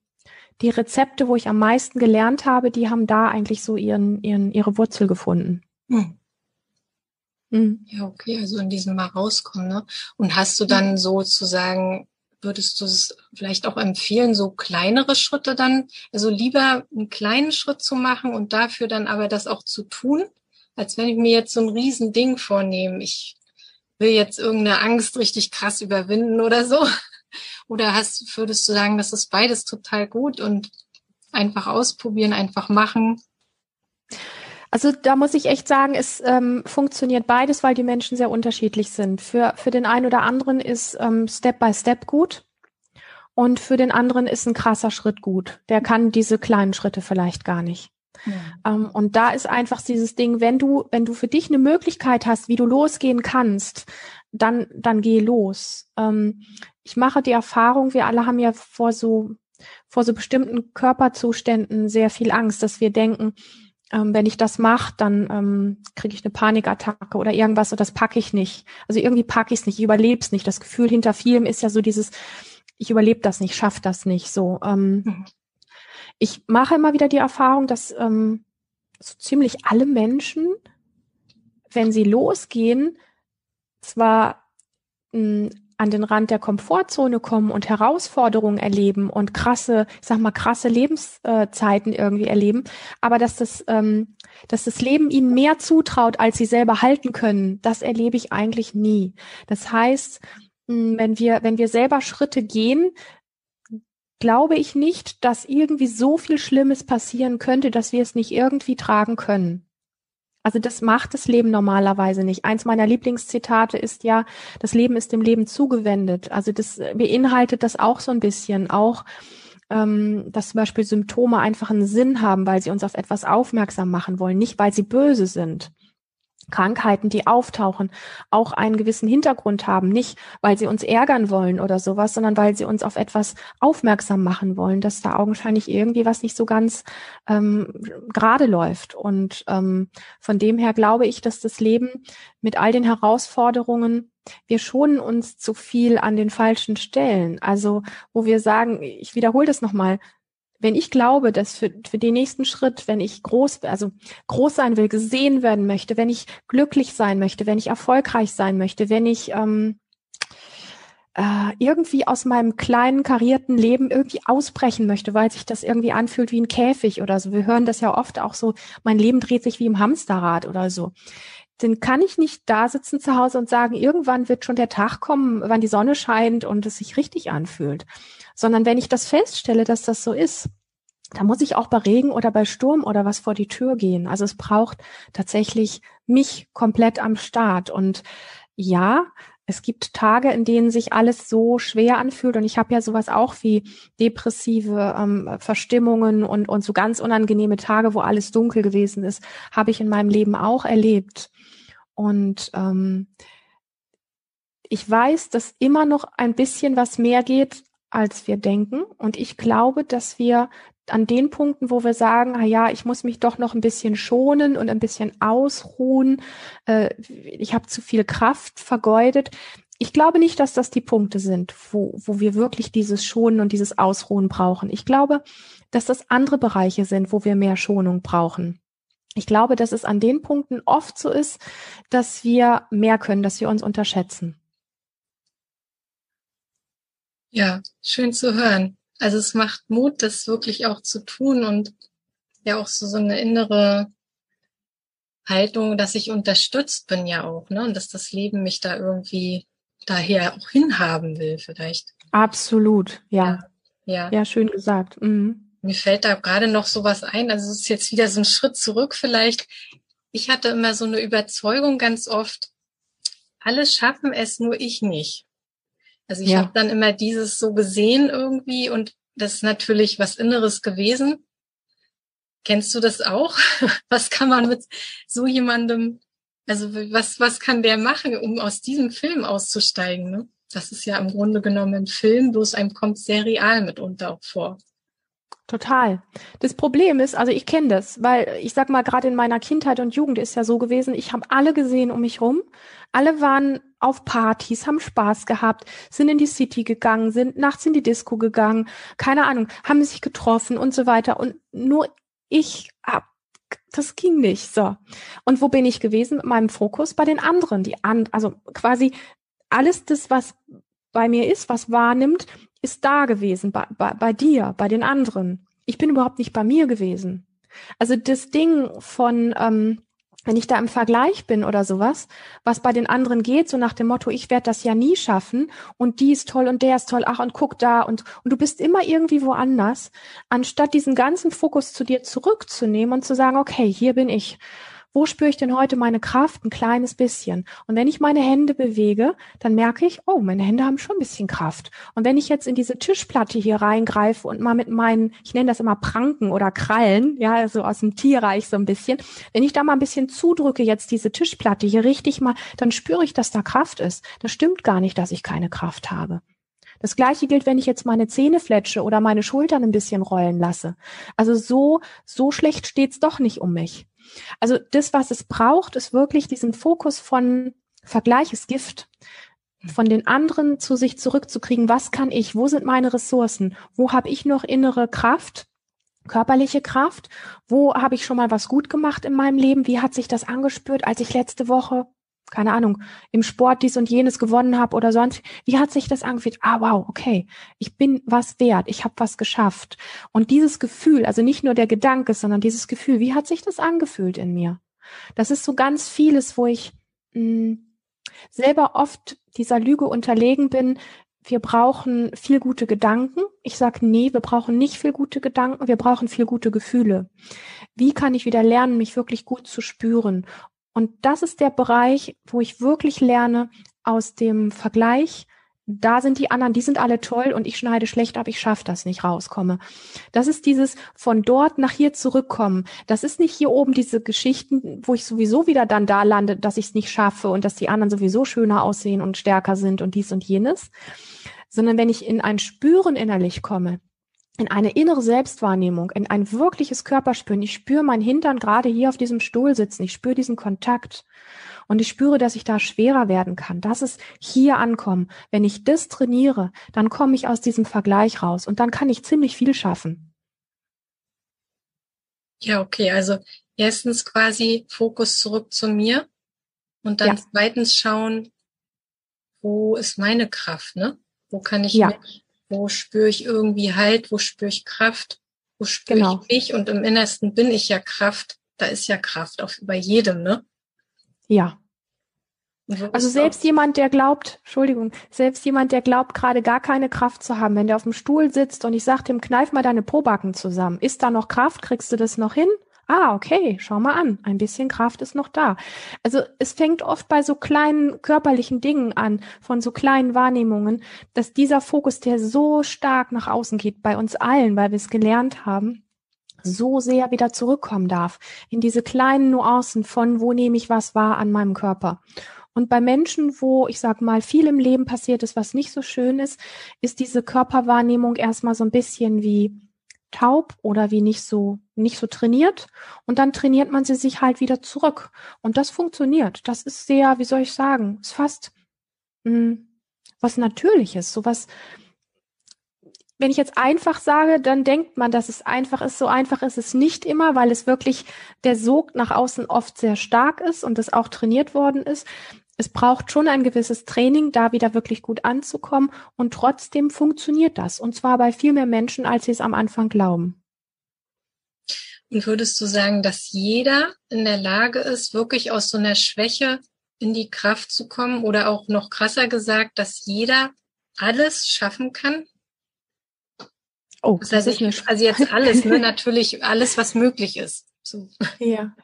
die Rezepte, wo ich am meisten gelernt habe, die haben da eigentlich so ihren, ihren, ihre Wurzel gefunden. Hm. Hm. Ja, okay, also in diesem Mal rauskommen. Ne? Und hast du dann sozusagen, würdest du es vielleicht auch empfehlen, so kleinere Schritte dann, also lieber einen kleinen Schritt zu machen und dafür dann aber das auch zu tun? Als wenn ich mir jetzt so ein Riesending vornehme. Ich will jetzt irgendeine Angst richtig krass überwinden oder so. Oder hast, würdest du sagen, das ist beides total gut und einfach ausprobieren, einfach machen? Also da muss ich echt sagen, es ähm, funktioniert beides, weil die Menschen sehr unterschiedlich sind. Für, für den einen oder anderen ist ähm, Step by Step gut und für den anderen ist ein krasser Schritt gut. Der kann diese kleinen Schritte vielleicht gar nicht. Ja. Ähm, und da ist einfach dieses Ding, wenn du, wenn du für dich eine Möglichkeit hast, wie du losgehen kannst, dann, dann geh los. Ähm, ich mache die Erfahrung, wir alle haben ja vor so, vor so bestimmten Körperzuständen sehr viel Angst, dass wir denken, ähm, wenn ich das mache, dann ähm, kriege ich eine Panikattacke oder irgendwas und das packe ich nicht. Also irgendwie packe ich es nicht, ich überlebe es nicht. Das Gefühl hinter vielem ist ja so dieses, ich überlebe das nicht, schaff das nicht. So, ähm, mhm. Ich mache immer wieder die Erfahrung, dass ähm, so ziemlich alle Menschen, wenn sie losgehen, zwar mh, an den Rand der Komfortzone kommen und Herausforderungen erleben und krasse, ich sag mal, krasse Lebenszeiten irgendwie erleben, aber dass das, ähm, dass das Leben ihnen mehr zutraut, als sie selber halten können, das erlebe ich eigentlich nie. Das heißt, wenn wir, wenn wir selber Schritte gehen, glaube ich nicht, dass irgendwie so viel Schlimmes passieren könnte, dass wir es nicht irgendwie tragen können. Also das macht das Leben normalerweise nicht. Eins meiner Lieblingszitate ist ja, das Leben ist dem Leben zugewendet. Also das beinhaltet das auch so ein bisschen. Auch, ähm, dass zum Beispiel Symptome einfach einen Sinn haben, weil sie uns auf etwas aufmerksam machen wollen, nicht weil sie böse sind. Krankheiten, die auftauchen, auch einen gewissen Hintergrund haben. Nicht, weil sie uns ärgern wollen oder sowas, sondern weil sie uns auf etwas aufmerksam machen wollen, dass da augenscheinlich irgendwie was nicht so ganz ähm, gerade läuft. Und ähm, von dem her glaube ich, dass das Leben mit all den Herausforderungen, wir schonen uns zu viel an den falschen Stellen. Also, wo wir sagen, ich wiederhole das nochmal, wenn ich glaube, dass für, für den nächsten Schritt, wenn ich groß, also groß sein will, gesehen werden möchte, wenn ich glücklich sein möchte, wenn ich erfolgreich sein möchte, wenn ich ähm, äh, irgendwie aus meinem kleinen karierten Leben irgendwie ausbrechen möchte, weil sich das irgendwie anfühlt wie ein Käfig oder so. Wir hören das ja oft auch so, mein Leben dreht sich wie im Hamsterrad oder so. Dann kann ich nicht da sitzen zu Hause und sagen, irgendwann wird schon der Tag kommen, wann die Sonne scheint und es sich richtig anfühlt sondern wenn ich das feststelle, dass das so ist, da muss ich auch bei Regen oder bei Sturm oder was vor die Tür gehen. Also es braucht tatsächlich mich komplett am Start. Und ja, es gibt Tage, in denen sich alles so schwer anfühlt. Und ich habe ja sowas auch wie depressive ähm, Verstimmungen und, und so ganz unangenehme Tage, wo alles dunkel gewesen ist, habe ich in meinem Leben auch erlebt. Und ähm, ich weiß, dass immer noch ein bisschen was mehr geht, als wir denken. Und ich glaube, dass wir an den Punkten, wo wir sagen, na ja, ich muss mich doch noch ein bisschen schonen und ein bisschen ausruhen, äh, ich habe zu viel Kraft vergeudet. Ich glaube nicht, dass das die Punkte sind, wo, wo wir wirklich dieses Schonen und dieses Ausruhen brauchen. Ich glaube, dass das andere Bereiche sind, wo wir mehr Schonung brauchen. Ich glaube, dass es an den Punkten oft so ist, dass wir mehr können, dass wir uns unterschätzen. Ja, schön zu hören. Also es macht Mut, das wirklich auch zu tun und ja auch so, so eine innere Haltung, dass ich unterstützt bin ja auch, ne? Und dass das Leben mich da irgendwie daher auch hinhaben will, vielleicht. Absolut, ja. Ja, ja. ja schön gesagt. Mhm. Mir fällt da gerade noch sowas ein. Also es ist jetzt wieder so ein Schritt zurück vielleicht. Ich hatte immer so eine Überzeugung ganz oft, alle schaffen es, nur ich nicht. Also ich ja. habe dann immer dieses so gesehen irgendwie und das ist natürlich was Inneres gewesen. Kennst du das auch? Was kann man mit so jemandem, also was, was kann der machen, um aus diesem Film auszusteigen? Ne? Das ist ja im Grunde genommen ein Film, bloß einem kommt sehr real mitunter auch vor. Total. Das Problem ist, also ich kenne das, weil ich sag mal, gerade in meiner Kindheit und Jugend ist ja so gewesen, ich habe alle gesehen um mich rum, alle waren auf Partys, haben Spaß gehabt, sind in die City gegangen, sind nachts in die Disco gegangen, keine Ahnung, haben sich getroffen und so weiter. Und nur ich hab das ging nicht so. Und wo bin ich gewesen mit meinem Fokus? Bei den anderen, die an, also quasi alles das, was bei mir ist, was wahrnimmt, ist da gewesen, bei, bei, bei dir, bei den anderen. Ich bin überhaupt nicht bei mir gewesen. Also das Ding von, ähm, wenn ich da im Vergleich bin oder sowas, was bei den anderen geht, so nach dem Motto, ich werde das ja nie schaffen und die ist toll und der ist toll, ach und guck da und, und du bist immer irgendwie woanders, anstatt diesen ganzen Fokus zu dir zurückzunehmen und zu sagen, okay, hier bin ich wo spüre ich denn heute meine Kraft? Ein kleines bisschen. Und wenn ich meine Hände bewege, dann merke ich, oh, meine Hände haben schon ein bisschen Kraft. Und wenn ich jetzt in diese Tischplatte hier reingreife und mal mit meinen, ich nenne das immer Pranken oder Krallen, ja, so aus dem Tierreich so ein bisschen, wenn ich da mal ein bisschen zudrücke, jetzt diese Tischplatte hier richtig mal, dann spüre ich, dass da Kraft ist. Das stimmt gar nicht, dass ich keine Kraft habe. Das gleiche gilt, wenn ich jetzt meine Zähne fletsche oder meine Schultern ein bisschen rollen lasse. Also so, so schlecht steht's doch nicht um mich. Also das, was es braucht, ist wirklich diesen Fokus von Vergleich ist Gift von den anderen zu sich zurückzukriegen, was kann ich, wo sind meine Ressourcen, wo habe ich noch innere Kraft, körperliche Kraft, wo habe ich schon mal was gut gemacht in meinem Leben, wie hat sich das angespürt, als ich letzte Woche keine Ahnung, im Sport dies und jenes gewonnen habe oder sonst, wie hat sich das angefühlt? Ah, wow, okay, ich bin was wert, ich habe was geschafft. Und dieses Gefühl, also nicht nur der Gedanke, sondern dieses Gefühl, wie hat sich das angefühlt in mir? Das ist so ganz vieles, wo ich mh, hm, selber oft dieser Lüge unterlegen bin, wir brauchen viel gute Gedanken. Ich sage, nee, wir brauchen nicht viel gute Gedanken, wir brauchen viel gute Gefühle. Wie kann ich wieder lernen, mich wirklich gut zu spüren? Und das ist der Bereich, wo ich wirklich lerne, aus dem Vergleich da sind die anderen, die sind alle toll und ich schneide schlecht ab, ich schaffe das nicht, rauskomme. Das ist dieses von dort nach hier zurückkommen. Das ist nicht hier oben diese Geschichten, wo ich sowieso wieder dann da lande, dass ich es nicht schaffe und dass die anderen sowieso schöner aussehen und stärker sind und dies und jenes, sondern wenn ich in ein Spüren innerlich komme, in eine innere Selbstwahrnehmung, in ein wirkliches Körperspüren. Ich spüre mein Hintern gerade hier auf diesem Stuhl sitzen. Ich spüre diesen Kontakt. Und ich spüre, dass ich da schwerer werden kann. Das ist hier ankommen. Wenn ich das trainiere, dann komme ich aus diesem Vergleich raus und dann kann ich ziemlich viel schaffen. Ja, okay. Also erstens quasi Fokus zurück zu mir und dann ja. zweitens schauen, wo ist meine Kraft, ne? Wo kann ich ja. mich, wo spüre ich irgendwie Halt, wo spüre ich Kraft, wo spüre genau. ich mich und im Innersten bin ich ja Kraft. Da ist ja Kraft auch bei jedem, ne? Ja. Also selbst jemand, der glaubt, Entschuldigung, selbst jemand, der glaubt, gerade gar keine Kraft zu haben, wenn der auf dem Stuhl sitzt und ich sage dem, kneif mal deine Probacken zusammen. Ist da noch Kraft? Kriegst du das noch hin? Ah, okay, schau mal an. Ein bisschen Kraft ist noch da. Also es fängt oft bei so kleinen körperlichen Dingen an, von so kleinen Wahrnehmungen, dass dieser Fokus, der so stark nach außen geht, bei uns allen, weil wir es gelernt haben, so sehr wieder zurückkommen darf in diese kleinen Nuancen von, wo nehme ich was wahr an meinem Körper. Und bei Menschen, wo ich sag mal viel im Leben passiert ist, was nicht so schön ist, ist diese Körperwahrnehmung erstmal so ein bisschen wie taub oder wie nicht so nicht so trainiert und dann trainiert man sie sich halt wieder zurück und das funktioniert. Das ist sehr, wie soll ich sagen, ist fast mh, hm, was Natürliches, sowas wenn ich jetzt einfach sage, dann denkt man, dass es einfach ist. So einfach ist es nicht immer, weil es wirklich der Sog nach außen oft sehr stark ist und es auch trainiert worden ist. Es braucht schon ein gewisses Training, da wieder wirklich gut anzukommen und trotzdem funktioniert das. Und zwar bei viel mehr Menschen, als sie es am Anfang glauben. Und würdest du sagen, dass jeder in der Lage ist, wirklich aus so einer Schwäche in die Kraft zu kommen oder auch noch krasser gesagt, dass jeder alles schaffen kann? Oh, das heißt, ich, also jetzt alles, ne? natürlich alles, was möglich ist. So. Ja.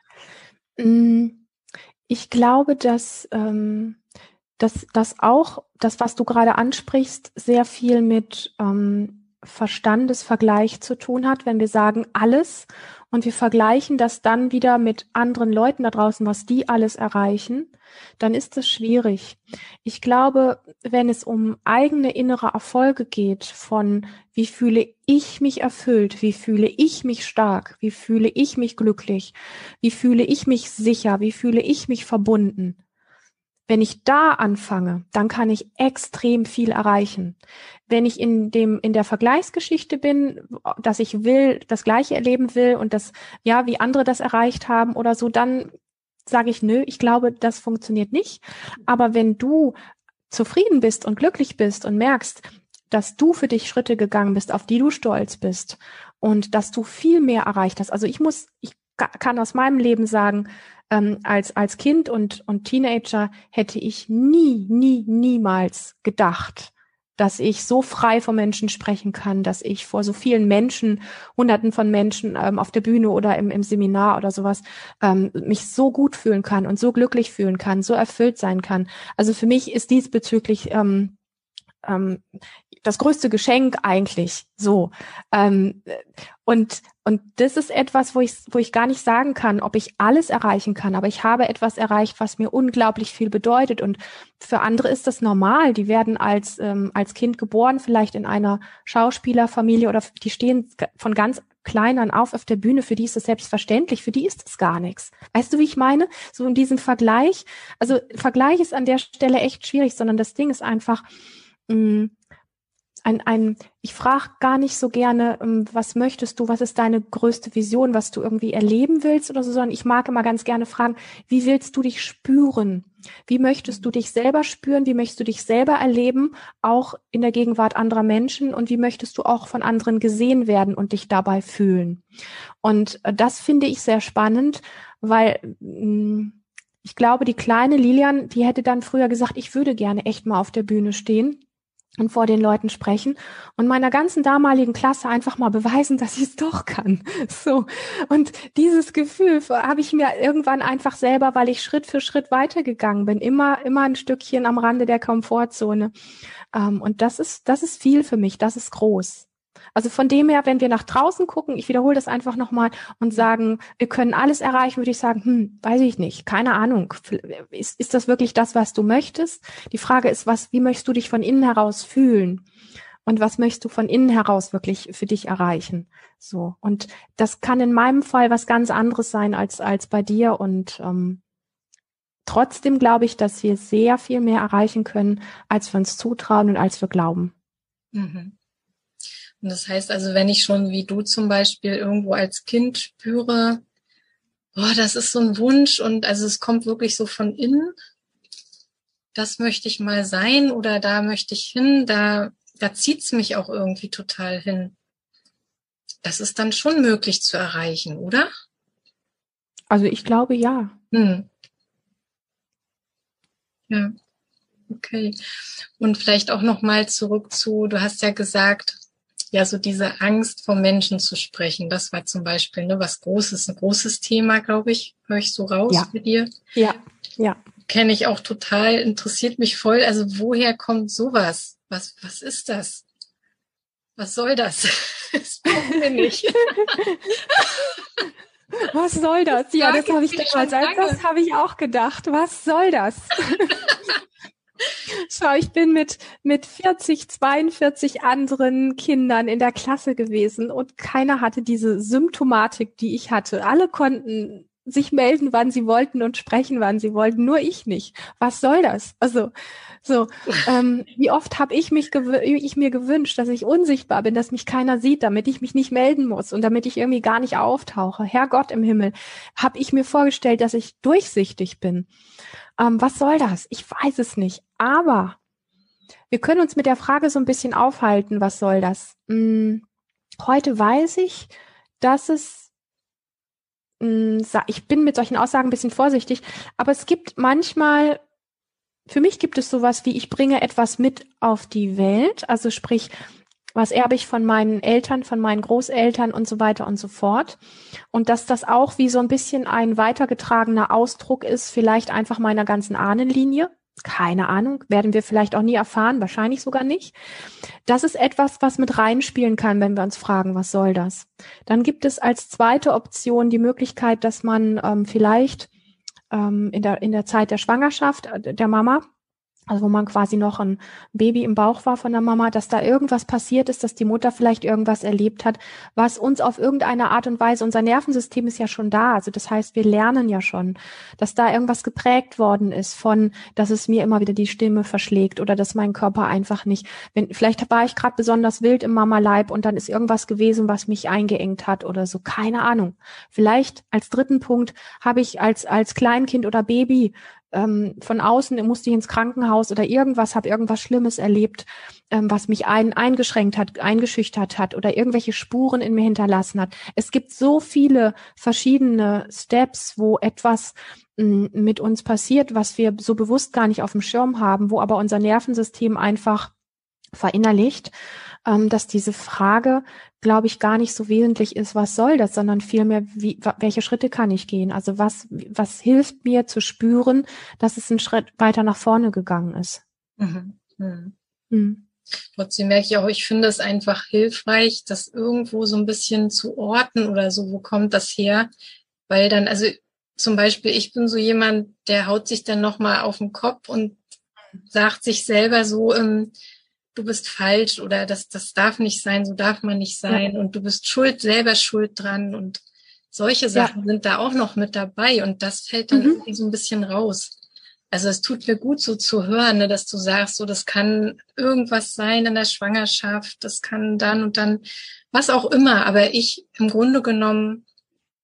Mm, ich glaube, dass, ähm, dass, dass auch das, was du gerade ansprichst, sehr viel mit ähm, Verstandesvergleich zu tun hat, wenn wir sagen alles und wir vergleichen das dann wieder mit anderen Leuten da draußen, was die alles erreichen, dann ist es schwierig. Ich glaube, wenn es um eigene innere Erfolge geht, von wie fühle ich mich erfüllt, wie fühle ich mich stark, wie fühle ich mich glücklich, wie fühle ich mich sicher, wie fühle ich mich verbunden, wenn ich da anfange, dann kann ich extrem viel erreichen. Wenn ich in dem, in der Vergleichsgeschichte bin, dass ich will, das Gleiche erleben will und das, ja, wie andere das erreicht haben oder so, dann sage ich, nö, ich glaube, das funktioniert nicht. Aber wenn du zufrieden bist und glücklich bist und merkst, dass du für dich Schritte gegangen bist, auf die du stolz bist und dass du viel mehr erreicht hast. Also ich muss, ich kann aus meinem Leben sagen, ähm, als, als Kind und, und Teenager hätte ich nie, nie, niemals gedacht, dass ich so frei vor Menschen sprechen kann, dass ich vor so vielen Menschen, hunderten von Menschen ähm, auf der Bühne oder im, im Seminar oder sowas, ähm, mich so gut fühlen kann und so glücklich fühlen kann, so erfüllt sein kann. Also für mich ist diesbezüglich ähm, ähm, das größte Geschenk eigentlich so. Ähm, und, und das ist etwas, wo ich, wo ich gar nicht sagen kann, ob ich alles erreichen kann, aber ich habe etwas erreicht, was mir unglaublich viel bedeutet. Und für andere ist das normal. Die werden als, ähm, als Kind geboren, vielleicht in einer Schauspielerfamilie oder die stehen von ganz klein an auf auf der Bühne. Für die ist das selbstverständlich. Für die ist das gar nichts. Weißt du, wie ich meine? So in diesem Vergleich. Also Vergleich ist an der Stelle echt schwierig, sondern das Ding ist einfach, ein, ein, ich frage gar nicht so gerne, ähm, was möchtest du, was ist deine größte Vision, was du irgendwie erleben willst oder so, sondern ich mag immer ganz gerne fragen, wie willst du dich spüren? Wie möchtest du dich selber spüren? Wie möchtest du dich selber erleben, auch in der Gegenwart anderer Menschen? Und wie möchtest du auch von anderen gesehen werden und dich dabei fühlen? Und äh, das finde ich sehr spannend, weil mm, ich glaube, die kleine Lilian, die hätte dann früher gesagt, ich würde gerne echt mal auf der Bühne stehen und vor den Leuten sprechen und meiner ganzen damaligen Klasse einfach mal beweisen, dass ich es doch kann. So. Und dieses Gefühl habe ich mir irgendwann einfach selber, weil ich Schritt für Schritt weitergegangen bin, immer, immer ein Stückchen am Rande der Komfortzone. Ähm, und das ist, das ist viel für mich. Das ist groß. Also von dem her, wenn wir nach draußen gucken, ich wiederhole das einfach nochmal und sagen, wir können alles erreichen, würde ich sagen, hm, weiß ich nicht, keine Ahnung. Ist, ist das wirklich das, was du möchtest? Die Frage ist, was, wie möchtest du dich von innen heraus fühlen? Und was möchtest du von innen heraus wirklich für dich erreichen? So. Und das kann in meinem Fall was ganz anderes sein als, als bei dir. Und ähm, trotzdem glaube ich, dass wir sehr viel mehr erreichen können, als wir uns zutrauen und als wir glauben. Mhm. Und das heißt also, wenn ich schon wie du zum Beispiel irgendwo als Kind spüre, boah, das ist so ein Wunsch und also es kommt wirklich so von innen, das möchte ich mal sein oder da möchte ich hin, da, da zieht's mich auch irgendwie total hin. Das ist dann schon möglich zu erreichen, oder? Also ich glaube ja. Hm. Ja. Okay. Und vielleicht auch noch mal zurück zu, du hast ja gesagt, ja so diese Angst vom Menschen zu sprechen. Das war zum Beispiel ne, was Großes, ein großes Thema, glaube ich, höre ich so raus ja. mit dir. Ja, ja. Kenne ich auch total, interessiert mich voll. Also woher kommt sowas? Was, was ist das? Was soll das? das brauchen wir nicht. Was soll das? Ja, das habe ich damals, das habe ich auch gedacht. Was soll das? Schau, ich bin mit, mit 40, 42 anderen Kindern in der Klasse gewesen und keiner hatte diese Symptomatik, die ich hatte. Alle konnten sich melden, wann sie wollten und sprechen, wann sie wollten, nur ich nicht. Was soll das? Also so, ähm, wie oft habe ich mich ich mir gewünscht, dass ich unsichtbar bin, dass mich keiner sieht, damit ich mich nicht melden muss und damit ich irgendwie gar nicht auftauche. Herrgott im Himmel, habe ich mir vorgestellt, dass ich durchsichtig bin. Ähm, was soll das? Ich weiß es nicht. Aber wir können uns mit der Frage so ein bisschen aufhalten, was soll das? Hm, heute weiß ich, dass es, ich bin mit solchen Aussagen ein bisschen vorsichtig, aber es gibt manchmal, für mich gibt es sowas wie, ich bringe etwas mit auf die Welt, also sprich, was erbe ich von meinen Eltern, von meinen Großeltern und so weiter und so fort. Und dass das auch wie so ein bisschen ein weitergetragener Ausdruck ist, vielleicht einfach meiner ganzen Ahnenlinie. Keine Ahnung, werden wir vielleicht auch nie erfahren, wahrscheinlich sogar nicht. Das ist etwas, was mit reinspielen kann, wenn wir uns fragen, was soll das? Dann gibt es als zweite Option die Möglichkeit, dass man ähm, vielleicht ähm, in, der, in der Zeit der Schwangerschaft äh, der Mama also wo man quasi noch ein Baby im Bauch war von der Mama, dass da irgendwas passiert ist, dass die Mutter vielleicht irgendwas erlebt hat, was uns auf irgendeine Art und Weise, unser Nervensystem ist ja schon da, also das heißt, wir lernen ja schon, dass da irgendwas geprägt worden ist von, dass es mir immer wieder die Stimme verschlägt oder dass mein Körper einfach nicht, wenn vielleicht war ich gerade besonders wild im Mama-Leib und dann ist irgendwas gewesen, was mich eingeengt hat oder so, keine Ahnung. Vielleicht als dritten Punkt habe ich als als Kleinkind oder Baby ähm, von außen musste ich ins Krankenhaus oder irgendwas, habe irgendwas Schlimmes erlebt, ähm, was mich ein, eingeschränkt hat, eingeschüchtert hat oder irgendwelche Spuren in mir hinterlassen hat. Es gibt so viele verschiedene Steps, wo etwas mh, mit uns passiert, was wir so bewusst gar nicht auf dem Schirm haben, wo aber unser Nervensystem einfach verinnerlicht ähm, dass diese Frage, glaube ich, gar nicht so wesentlich ist, was soll das, sondern vielmehr, wie, welche Schritte kann ich gehen? Also was, was hilft mir zu spüren, dass es einen Schritt weiter nach vorne gegangen ist? Mhm. Mhm. Mhm. Trotzdem merke ich auch, ich finde es einfach hilfreich, das irgendwo so ein bisschen zu orten oder so, wo kommt das her? Weil dann, also zum Beispiel, ich bin so jemand, der haut sich dann nochmal auf den Kopf und sagt sich selber so, ähm, du bist falsch oder das, das darf nicht sein, so darf man nicht sein ja. und du bist schuld, selber schuld dran und solche Sachen ja. sind da auch noch mit dabei und das fällt dann mhm. irgendwie so ein bisschen raus. Also es tut mir gut so zu hören, ne, dass du sagst, so das kann irgendwas sein in der Schwangerschaft, das kann dann und dann was auch immer, aber ich im Grunde genommen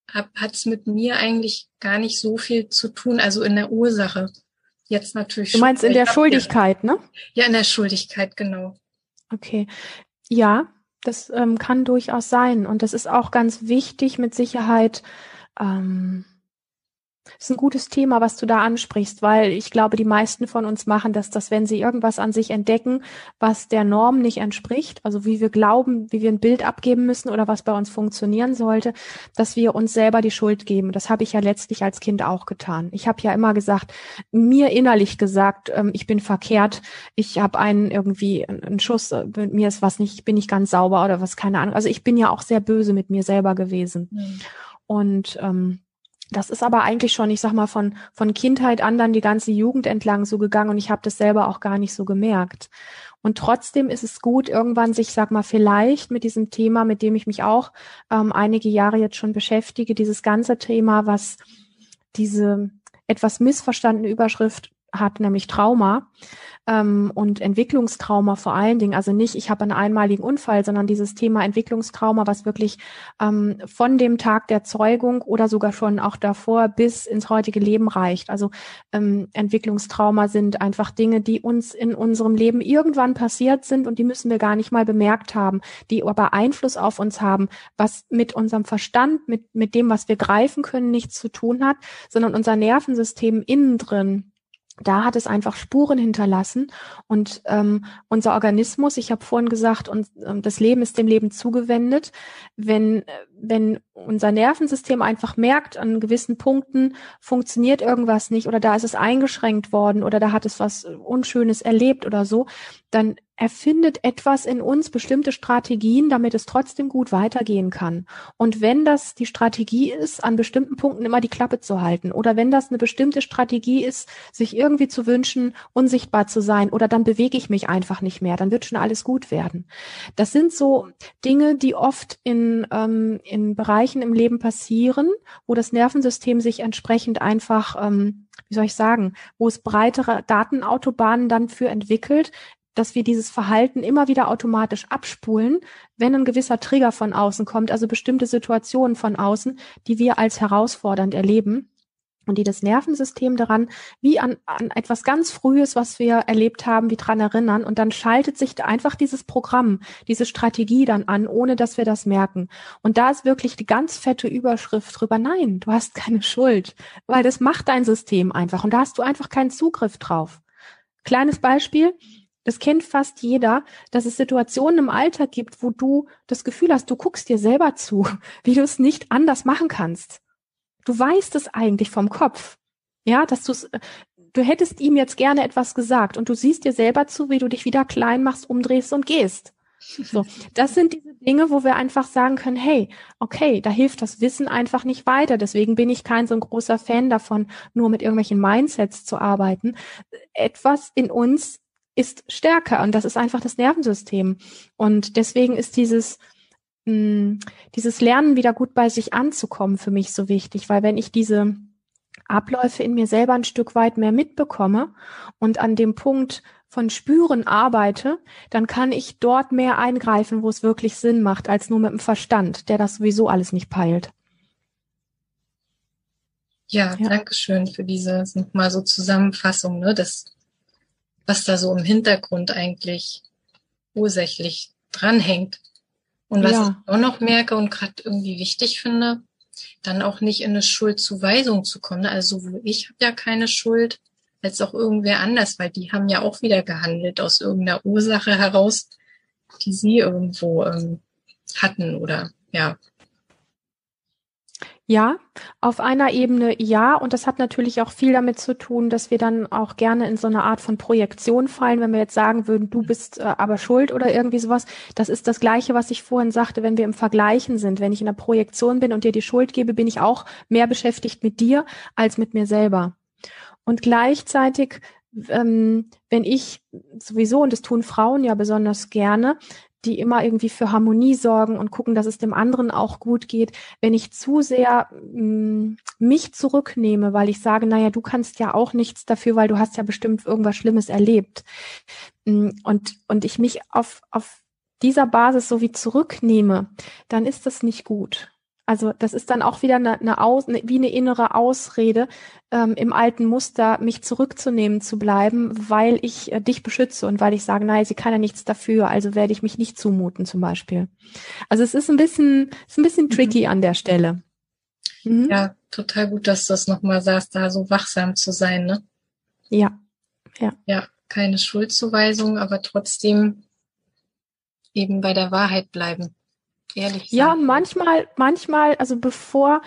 hat es mit mir eigentlich gar nicht so viel zu tun, also in der Ursache jetzt natürlich. Du meinst in der Schuldigkeit, ne? Ja, in der Schuldigkeit, genau. Okay. Ja, das ähm, kann durchaus sein. Und das ist auch ganz wichtig, mit Sicherheit ähm, ist ein gutes Thema, was du da ansprichst, weil ich glaube, die meisten von uns machen das, dass wenn sie irgendwas an sich entdecken, was der Norm nicht entspricht, also wie wir glauben, wie wir ein Bild abgeben müssen oder was bei uns funktionieren sollte, dass wir uns selber die Schuld geben. Das habe ich ja letztlich als Kind auch getan. Ich habe ja immer gesagt, mir innerlich gesagt, ähm, ich bin verkehrt, ich habe einen irgendwie einen Schuss, äh, mit mir ist was nicht, ich bin nicht ganz sauber oder was, keine Ahnung. Also ich bin ja auch sehr böse mit mir selber gewesen. Mhm. Und ähm, das ist aber eigentlich schon, ich sag mal, von, von Kindheit an dann die ganze Jugend entlang so gegangen und ich habe das selber auch gar nicht so gemerkt. Und trotzdem ist es gut, irgendwann sich, sag mal, vielleicht mit diesem Thema, mit dem ich mich auch ähm, einige Jahre jetzt schon beschäftige, dieses ganze Thema, was diese etwas missverstandene Überschrift hat, nämlich Trauma, ähm, und Entwicklungstrauma vor allen Dingen, also nicht, ich habe einen einmaligen Unfall, sondern dieses Thema Entwicklungstrauma, was wirklich ähm, von dem Tag der Zeugung oder sogar schon auch davor bis ins heutige Leben reicht. Also ähm, Entwicklungstrauma sind einfach Dinge, die uns in unserem Leben irgendwann passiert sind und die müssen wir gar nicht mal bemerkt haben, die aber Einfluss auf uns haben, was mit unserem Verstand, mit, mit dem, was wir greifen können, nichts zu tun hat, sondern unser Nervensystem innen drin da hat es einfach Spuren hinterlassen und ähm, unser Organismus, ich habe vorhin gesagt, und ähm, das Leben ist dem Leben zugewendet. Wenn wenn unser Nervensystem einfach merkt, an gewissen Punkten funktioniert irgendwas nicht oder da ist es eingeschränkt worden oder da hat es was Unschönes erlebt oder so, dann erfindet etwas in uns bestimmte Strategien, damit es trotzdem gut weitergehen kann. Und wenn das die Strategie ist, an bestimmten Punkten immer die Klappe zu halten oder wenn das eine bestimmte Strategie ist, sich irgendwie zu wünschen, unsichtbar zu sein oder dann bewege ich mich einfach nicht mehr, dann wird schon alles gut werden. Das sind so Dinge, die oft in ähm, in Bereichen im Leben passieren, wo das Nervensystem sich entsprechend einfach, ähm, wie soll ich sagen, wo es breitere Datenautobahnen dann für entwickelt, dass wir dieses Verhalten immer wieder automatisch abspulen, wenn ein gewisser Trigger von außen kommt, also bestimmte Situationen von außen, die wir als herausfordernd erleben und die das Nervensystem daran wie an, an etwas ganz Frühes, was wir erlebt haben, wie dran erinnern. Und dann schaltet sich einfach dieses Programm, diese Strategie dann an, ohne dass wir das merken. Und da ist wirklich die ganz fette Überschrift drüber. Nein, du hast keine Schuld, weil das macht dein System einfach. Und da hast du einfach keinen Zugriff drauf. Kleines Beispiel. Das kennt fast jeder, dass es Situationen im Alltag gibt, wo du das Gefühl hast, du guckst dir selber zu, wie du es nicht anders machen kannst du weißt es eigentlich vom Kopf. Ja, dass du äh, du hättest ihm jetzt gerne etwas gesagt und du siehst dir selber zu, wie du dich wieder klein machst, umdrehst und gehst. So, das sind diese Dinge, wo wir einfach sagen können, hey, okay, da hilft das Wissen einfach nicht weiter. Deswegen bin ich kein so ein großer Fan davon, nur mit irgendwelchen Mindsets zu arbeiten. Etwas in uns ist stärker und das ist einfach das Nervensystem. Und deswegen ist dieses, dieses Lernen wieder gut bei sich anzukommen für mich so wichtig, weil wenn ich diese Abläufe in mir selber ein Stück weit mehr mitbekomme und an dem Punkt von Spüren arbeite, dann kann ich dort mehr eingreifen, wo es wirklich Sinn macht, als nur mit dem Verstand, der das sowieso alles nicht peilt. Ja, ja. danke schön für diese nochmal so Zusammenfassung, ne, das, was da so im Hintergrund eigentlich ursächlich dranhängt. Und was ja. ich auch noch merke und gerade irgendwie wichtig finde, dann auch nicht in eine Schuldzuweisung zu kommen. Ne? Also sowohl ich habe ja keine Schuld, als auch irgendwer anders, weil die haben ja auch wieder gehandelt aus irgendeiner Ursache heraus, die sie irgendwo ähm, hatten oder ja, ja, auf einer Ebene ja. Und das hat natürlich auch viel damit zu tun, dass wir dann auch gerne in so eine Art von Projektion fallen, wenn wir jetzt sagen würden, du bist äh, aber schuld oder irgendwie sowas. Das ist das Gleiche, was ich vorhin sagte, wenn wir im Vergleichen sind. Wenn ich in der Projektion bin und dir die Schuld gebe, bin ich auch mehr beschäftigt mit dir als mit mir selber. Und gleichzeitig ähm, wenn ich sowieso, und das tun Frauen ja besonders gerne, die immer irgendwie für Harmonie sorgen und gucken, dass es dem anderen auch gut geht. Wenn ich zu sehr mh, mm, mich zurücknehme, weil ich sage, naja, du kannst ja auch nichts dafür, weil du hast ja bestimmt irgendwas Schlimmes erlebt. Mm, und, und ich mich auf, auf dieser Basis so wie zurücknehme, dann ist das nicht gut. Also das ist dann auch wieder eine, eine Aus, eine, wie eine innere Ausrede, ähm, im alten Muster mich zurückzunehmen zu bleiben, weil ich äh, dich beschütze und weil ich sage, nein, sie kann ja nichts dafür, also werde ich mich nicht zumuten zum Beispiel. Also es ist ein bisschen, ist ein bisschen mhm. tricky mhm. an der Stelle. Mhm. Ja, total gut, dass du das nochmal sagst, da so wachsam zu sein, ne? Ja, ja. Ja, keine Schuldzuweisung, aber trotzdem eben bei der Wahrheit bleiben. Ehrlich sein. Ja, manchmal, manchmal, also bevor,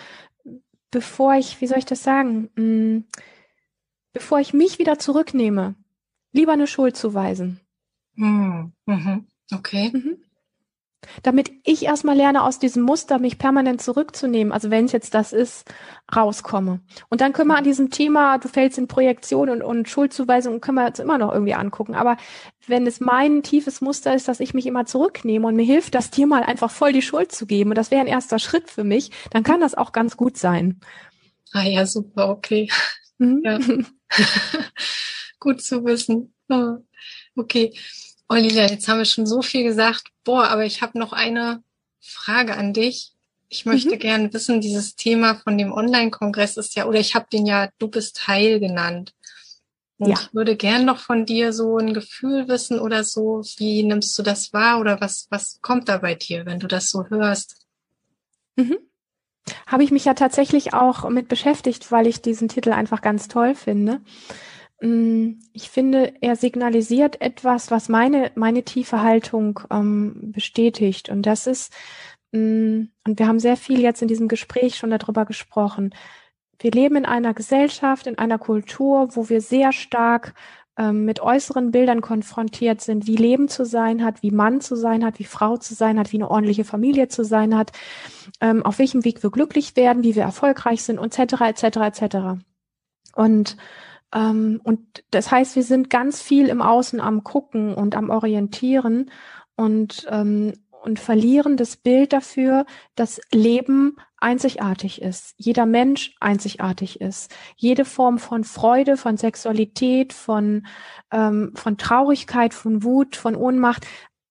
bevor ich, wie soll ich das sagen, hm, bevor ich mich wieder zurücknehme, lieber eine Schuld zuweisen. Hm, mhm. Okay. Mhm damit ich erstmal lerne, aus diesem Muster mich permanent zurückzunehmen, also wenn es jetzt das ist, rauskomme. Und dann können wir an diesem Thema, du fällst in Projektion und, und Schuldzuweisung, können wir jetzt immer noch irgendwie angucken. Aber wenn es mein tiefes Muster ist, dass ich mich immer zurücknehme und mir hilft, das dir mal einfach voll die Schuld zu geben, und das wäre ein erster Schritt für mich, dann kann das auch ganz gut sein. Ah ja, super, okay. Mhm. Ja. gut zu wissen. Okay. Olivia, jetzt haben wir schon so viel gesagt. Boah, aber ich habe noch eine Frage an dich. Ich möchte mhm. gerne wissen, dieses Thema von dem Online-Kongress ist ja, oder ich habe den ja Du bist heil genannt. Und ja. ich würde gern noch von dir so ein Gefühl wissen oder so, wie nimmst du das wahr oder was, was kommt da bei dir, wenn du das so hörst? Mhm. Habe ich mich ja tatsächlich auch mit beschäftigt, weil ich diesen Titel einfach ganz toll finde. Mm, ich finde, er signalisiert etwas, was meine, meine tiefe Haltung ähm, bestätigt. Und das ist, mh, mm, und wir haben sehr viel jetzt in diesem Gespräch schon darüber gesprochen. Wir leben in einer Gesellschaft, in einer Kultur, wo wir sehr stark ähm, mit äußeren Bildern konfrontiert sind, wie Leben zu sein hat, wie Mann zu sein hat, wie Frau zu sein hat, wie eine ordentliche Familie zu sein hat, ähm, auf welchem Weg wir glücklich werden, wie wir erfolgreich sind, etc., etc., etc. Und ähm, und das heißt, wir sind ganz viel im Außen am Gucken und am Orientieren und, ähm, und verlieren das Bild dafür, dass Leben einzigartig ist, jeder Mensch einzigartig ist, jede Form von Freude, von Sexualität, von, ähm, von Traurigkeit, von Wut, von Ohnmacht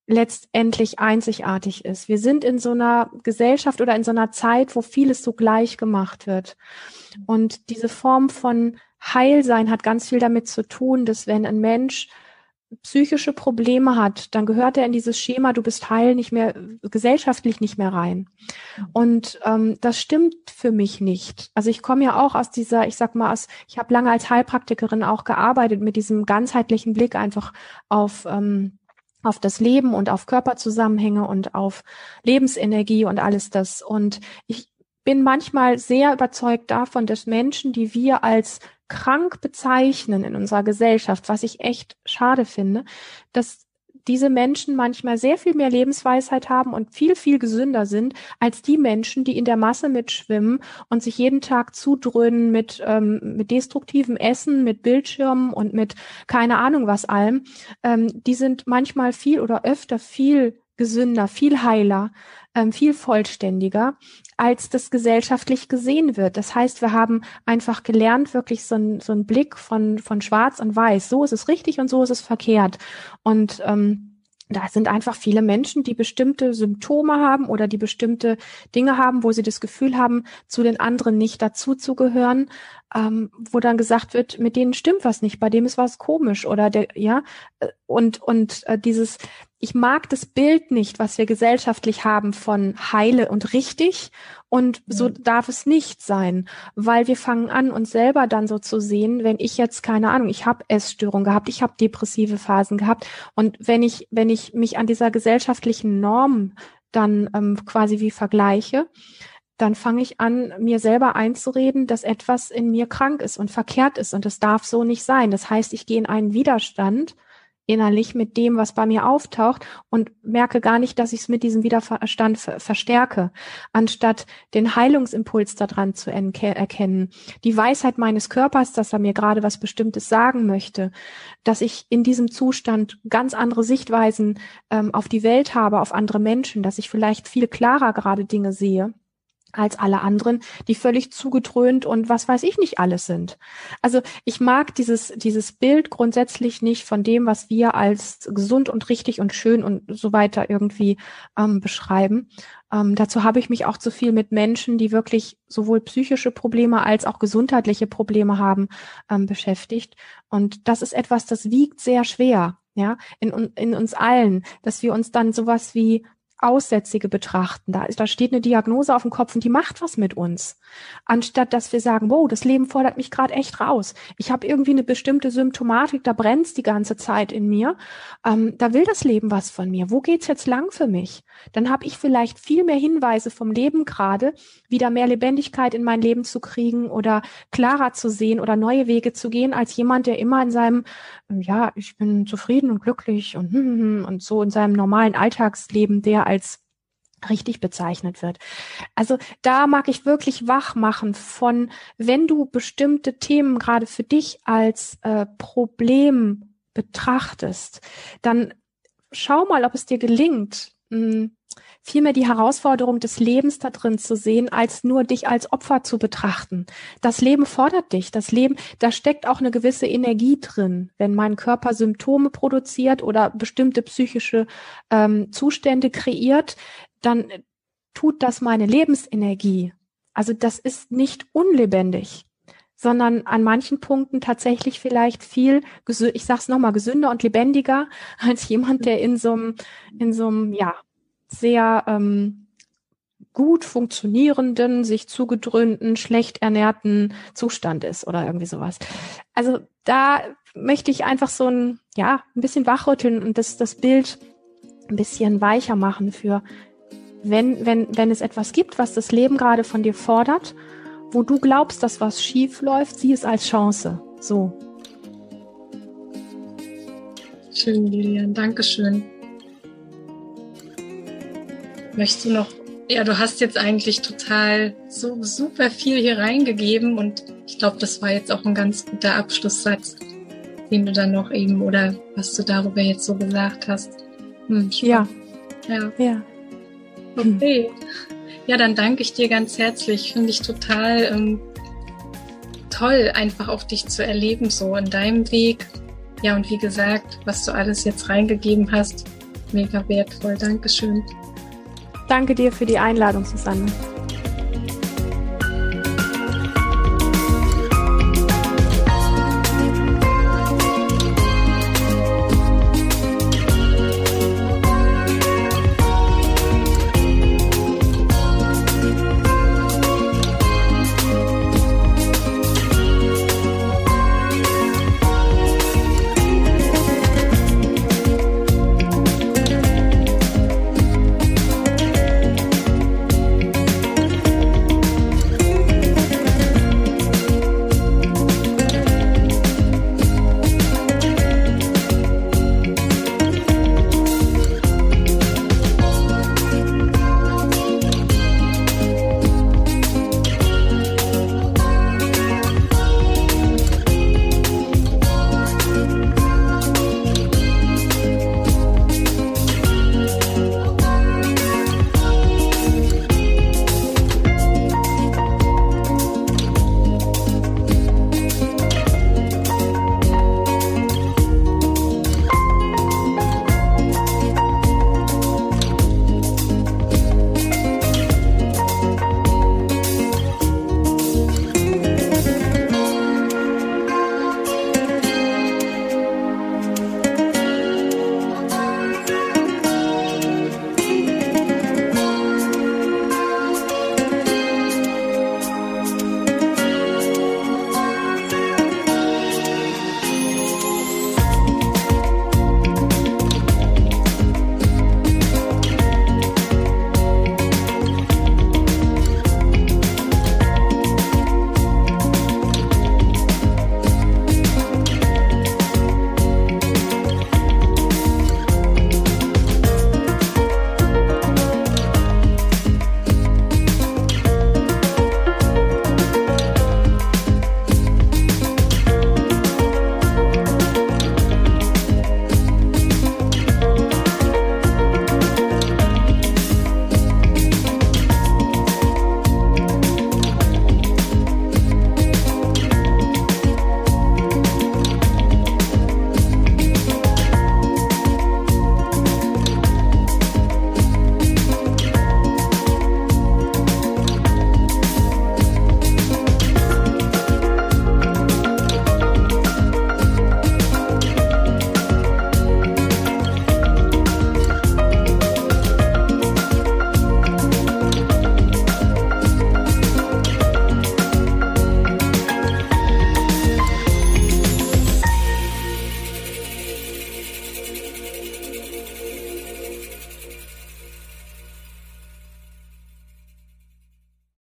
letztendlich einzigartig ist. Wir sind in so einer Gesellschaft oder in so einer Zeit, wo vieles so gleich gemacht wird. Und diese Form von Heilsein hat ganz viel damit zu tun, dass wenn ein Mensch psychische Probleme hat, dann gehört er in dieses Schema, du bist heil nicht mehr, gesellschaftlich nicht mehr rein. Und ähm, das stimmt für mich nicht. Also ich komme ja auch aus dieser, ich sag mal, aus, ich habe lange als Heilpraktikerin auch gearbeitet mit diesem ganzheitlichen Blick einfach auf ähm, auf das Leben und auf Körperzusammenhänge und auf Lebensenergie und alles das. Und ich bin manchmal sehr überzeugt davon, dass Menschen, die wir als krank bezeichnen in unserer Gesellschaft, was ich echt schade finde, dass diese Menschen manchmal sehr viel mehr Lebensweisheit haben und viel, viel gesünder sind als die Menschen, die in der Masse mitschwimmen und sich jeden Tag zudröhnen mit, ähm, mit destruktivem Essen, mit Bildschirmen und mit keine Ahnung was allem. Ähm, die sind manchmal viel oder öfter viel gesünder, viel heiler, ähm, viel vollständiger, als das gesellschaftlich gesehen wird. Das heißt, wir haben einfach gelernt, wirklich so ein, so ein Blick von, von Schwarz und Weiß. So ist es richtig und so ist es verkehrt. Und ähm, da sind einfach viele Menschen, die bestimmte Symptome haben oder die bestimmte Dinge haben, wo sie das Gefühl haben, zu den anderen nicht dazuzugehören, ähm, wo dann gesagt wird, mit denen stimmt was nicht, bei dem ist was komisch oder der, ja, äh, und, und äh, dieses, ich mag das Bild nicht, was wir gesellschaftlich haben von heile und richtig und so mhm. darf es nicht sein, weil wir fangen an, uns selber dann so zu sehen, wenn ich jetzt keine Ahnung, ich habe Essstörung gehabt, ich habe depressive Phasen gehabt und wenn ich wenn ich mich an dieser gesellschaftlichen Norm dann ähm, quasi wie vergleiche, dann fange ich an, mir selber einzureden, dass etwas in mir krank ist und verkehrt ist. Und es darf so nicht sein. Das heißt, ich gehe in einen Widerstand innerlich mit dem, was bei mir auftaucht und merke gar nicht, dass ich es mit diesem Widerstand verstärke, anstatt den Heilungsimpuls daran zu erkennen, die Weisheit meines Körpers, dass er mir gerade was Bestimmtes sagen möchte, dass ich in diesem Zustand ganz andere Sichtweisen ähm, auf die Welt habe, auf andere Menschen, dass ich vielleicht viel klarer gerade Dinge sehe als alle anderen, die völlig zugedröhnt und was weiß ich nicht alles sind. Also ich mag dieses, dieses Bild grundsätzlich nicht von dem, was wir als gesund und richtig und schön und so weiter irgendwie ähm, beschreiben. Ähm, dazu habe ich mich auch zu viel mit Menschen, die wirklich sowohl psychische Probleme als auch gesundheitliche Probleme haben, ähm, beschäftigt. Und das ist etwas, das wiegt sehr schwer, ja, in, in uns allen, dass wir uns dann sowas wie Aussätzige betrachten. Da, da steht eine Diagnose auf dem Kopf und die macht was mit uns. Anstatt dass wir sagen, wow, das Leben fordert mich gerade echt raus. Ich habe irgendwie eine bestimmte Symptomatik, da brennt's die ganze Zeit in mir. Ähm, da will das Leben was von mir. Wo geht's jetzt lang für mich? Dann habe ich vielleicht viel mehr Hinweise vom Leben gerade, wieder mehr Lebendigkeit in mein Leben zu kriegen oder klarer zu sehen oder neue Wege zu gehen, als jemand, der immer in seinem, ja, ich bin zufrieden und glücklich und, und so in seinem normalen Alltagsleben, der als richtig bezeichnet wird. Also da mag ich wirklich wach machen von, wenn du bestimmte Themen gerade für dich als äh, Problem betrachtest, dann schau mal, ob es dir gelingt, mh, hm, vielmehr die Herausforderung des Lebens da drin zu sehen, als nur dich als Opfer zu betrachten. Das Leben fordert dich. Das Leben, da steckt auch eine gewisse Energie drin. Wenn mein Körper Symptome produziert oder bestimmte psychische ähm, Zustände kreiert, dann tut das meine Lebensenergie. Also das ist nicht unlebendig, sondern an manchen Punkten tatsächlich vielleicht viel, ich sag's nochmal, gesünder und lebendiger als jemand, der in so einem, in so einem, ja, sehr ähm, gut funktionierenden, sich zugedröhnten, schlecht ernährten Zustand ist oder irgendwie sowas. Also da möchte ich einfach so ein, ja, ein bisschen wachrütteln und das, das Bild ein bisschen weicher machen für wenn, wenn, wenn es etwas gibt, was das Leben gerade von dir fordert, wo du glaubst, dass was schief läuft, sieh es als Chance. So. Schön, Lilian. Dankeschön. Möchtest du noch, ja, du hast jetzt eigentlich total so super viel hier reingegeben und ich glaube, das war jetzt auch ein ganz guter Abschlusssatz, den du dann noch eben oder was du darüber jetzt so gesagt hast. Hm, ja. Ja. Ja. Okay. Ja, dann danke ich dir ganz herzlich. Finde ich total ähm, toll, einfach auch dich zu erleben, so in deinem Weg. Ja, und wie gesagt, was du alles jetzt reingegeben hast, mega wertvoll. Dankeschön. Danke dir für die Einladung, Susanne.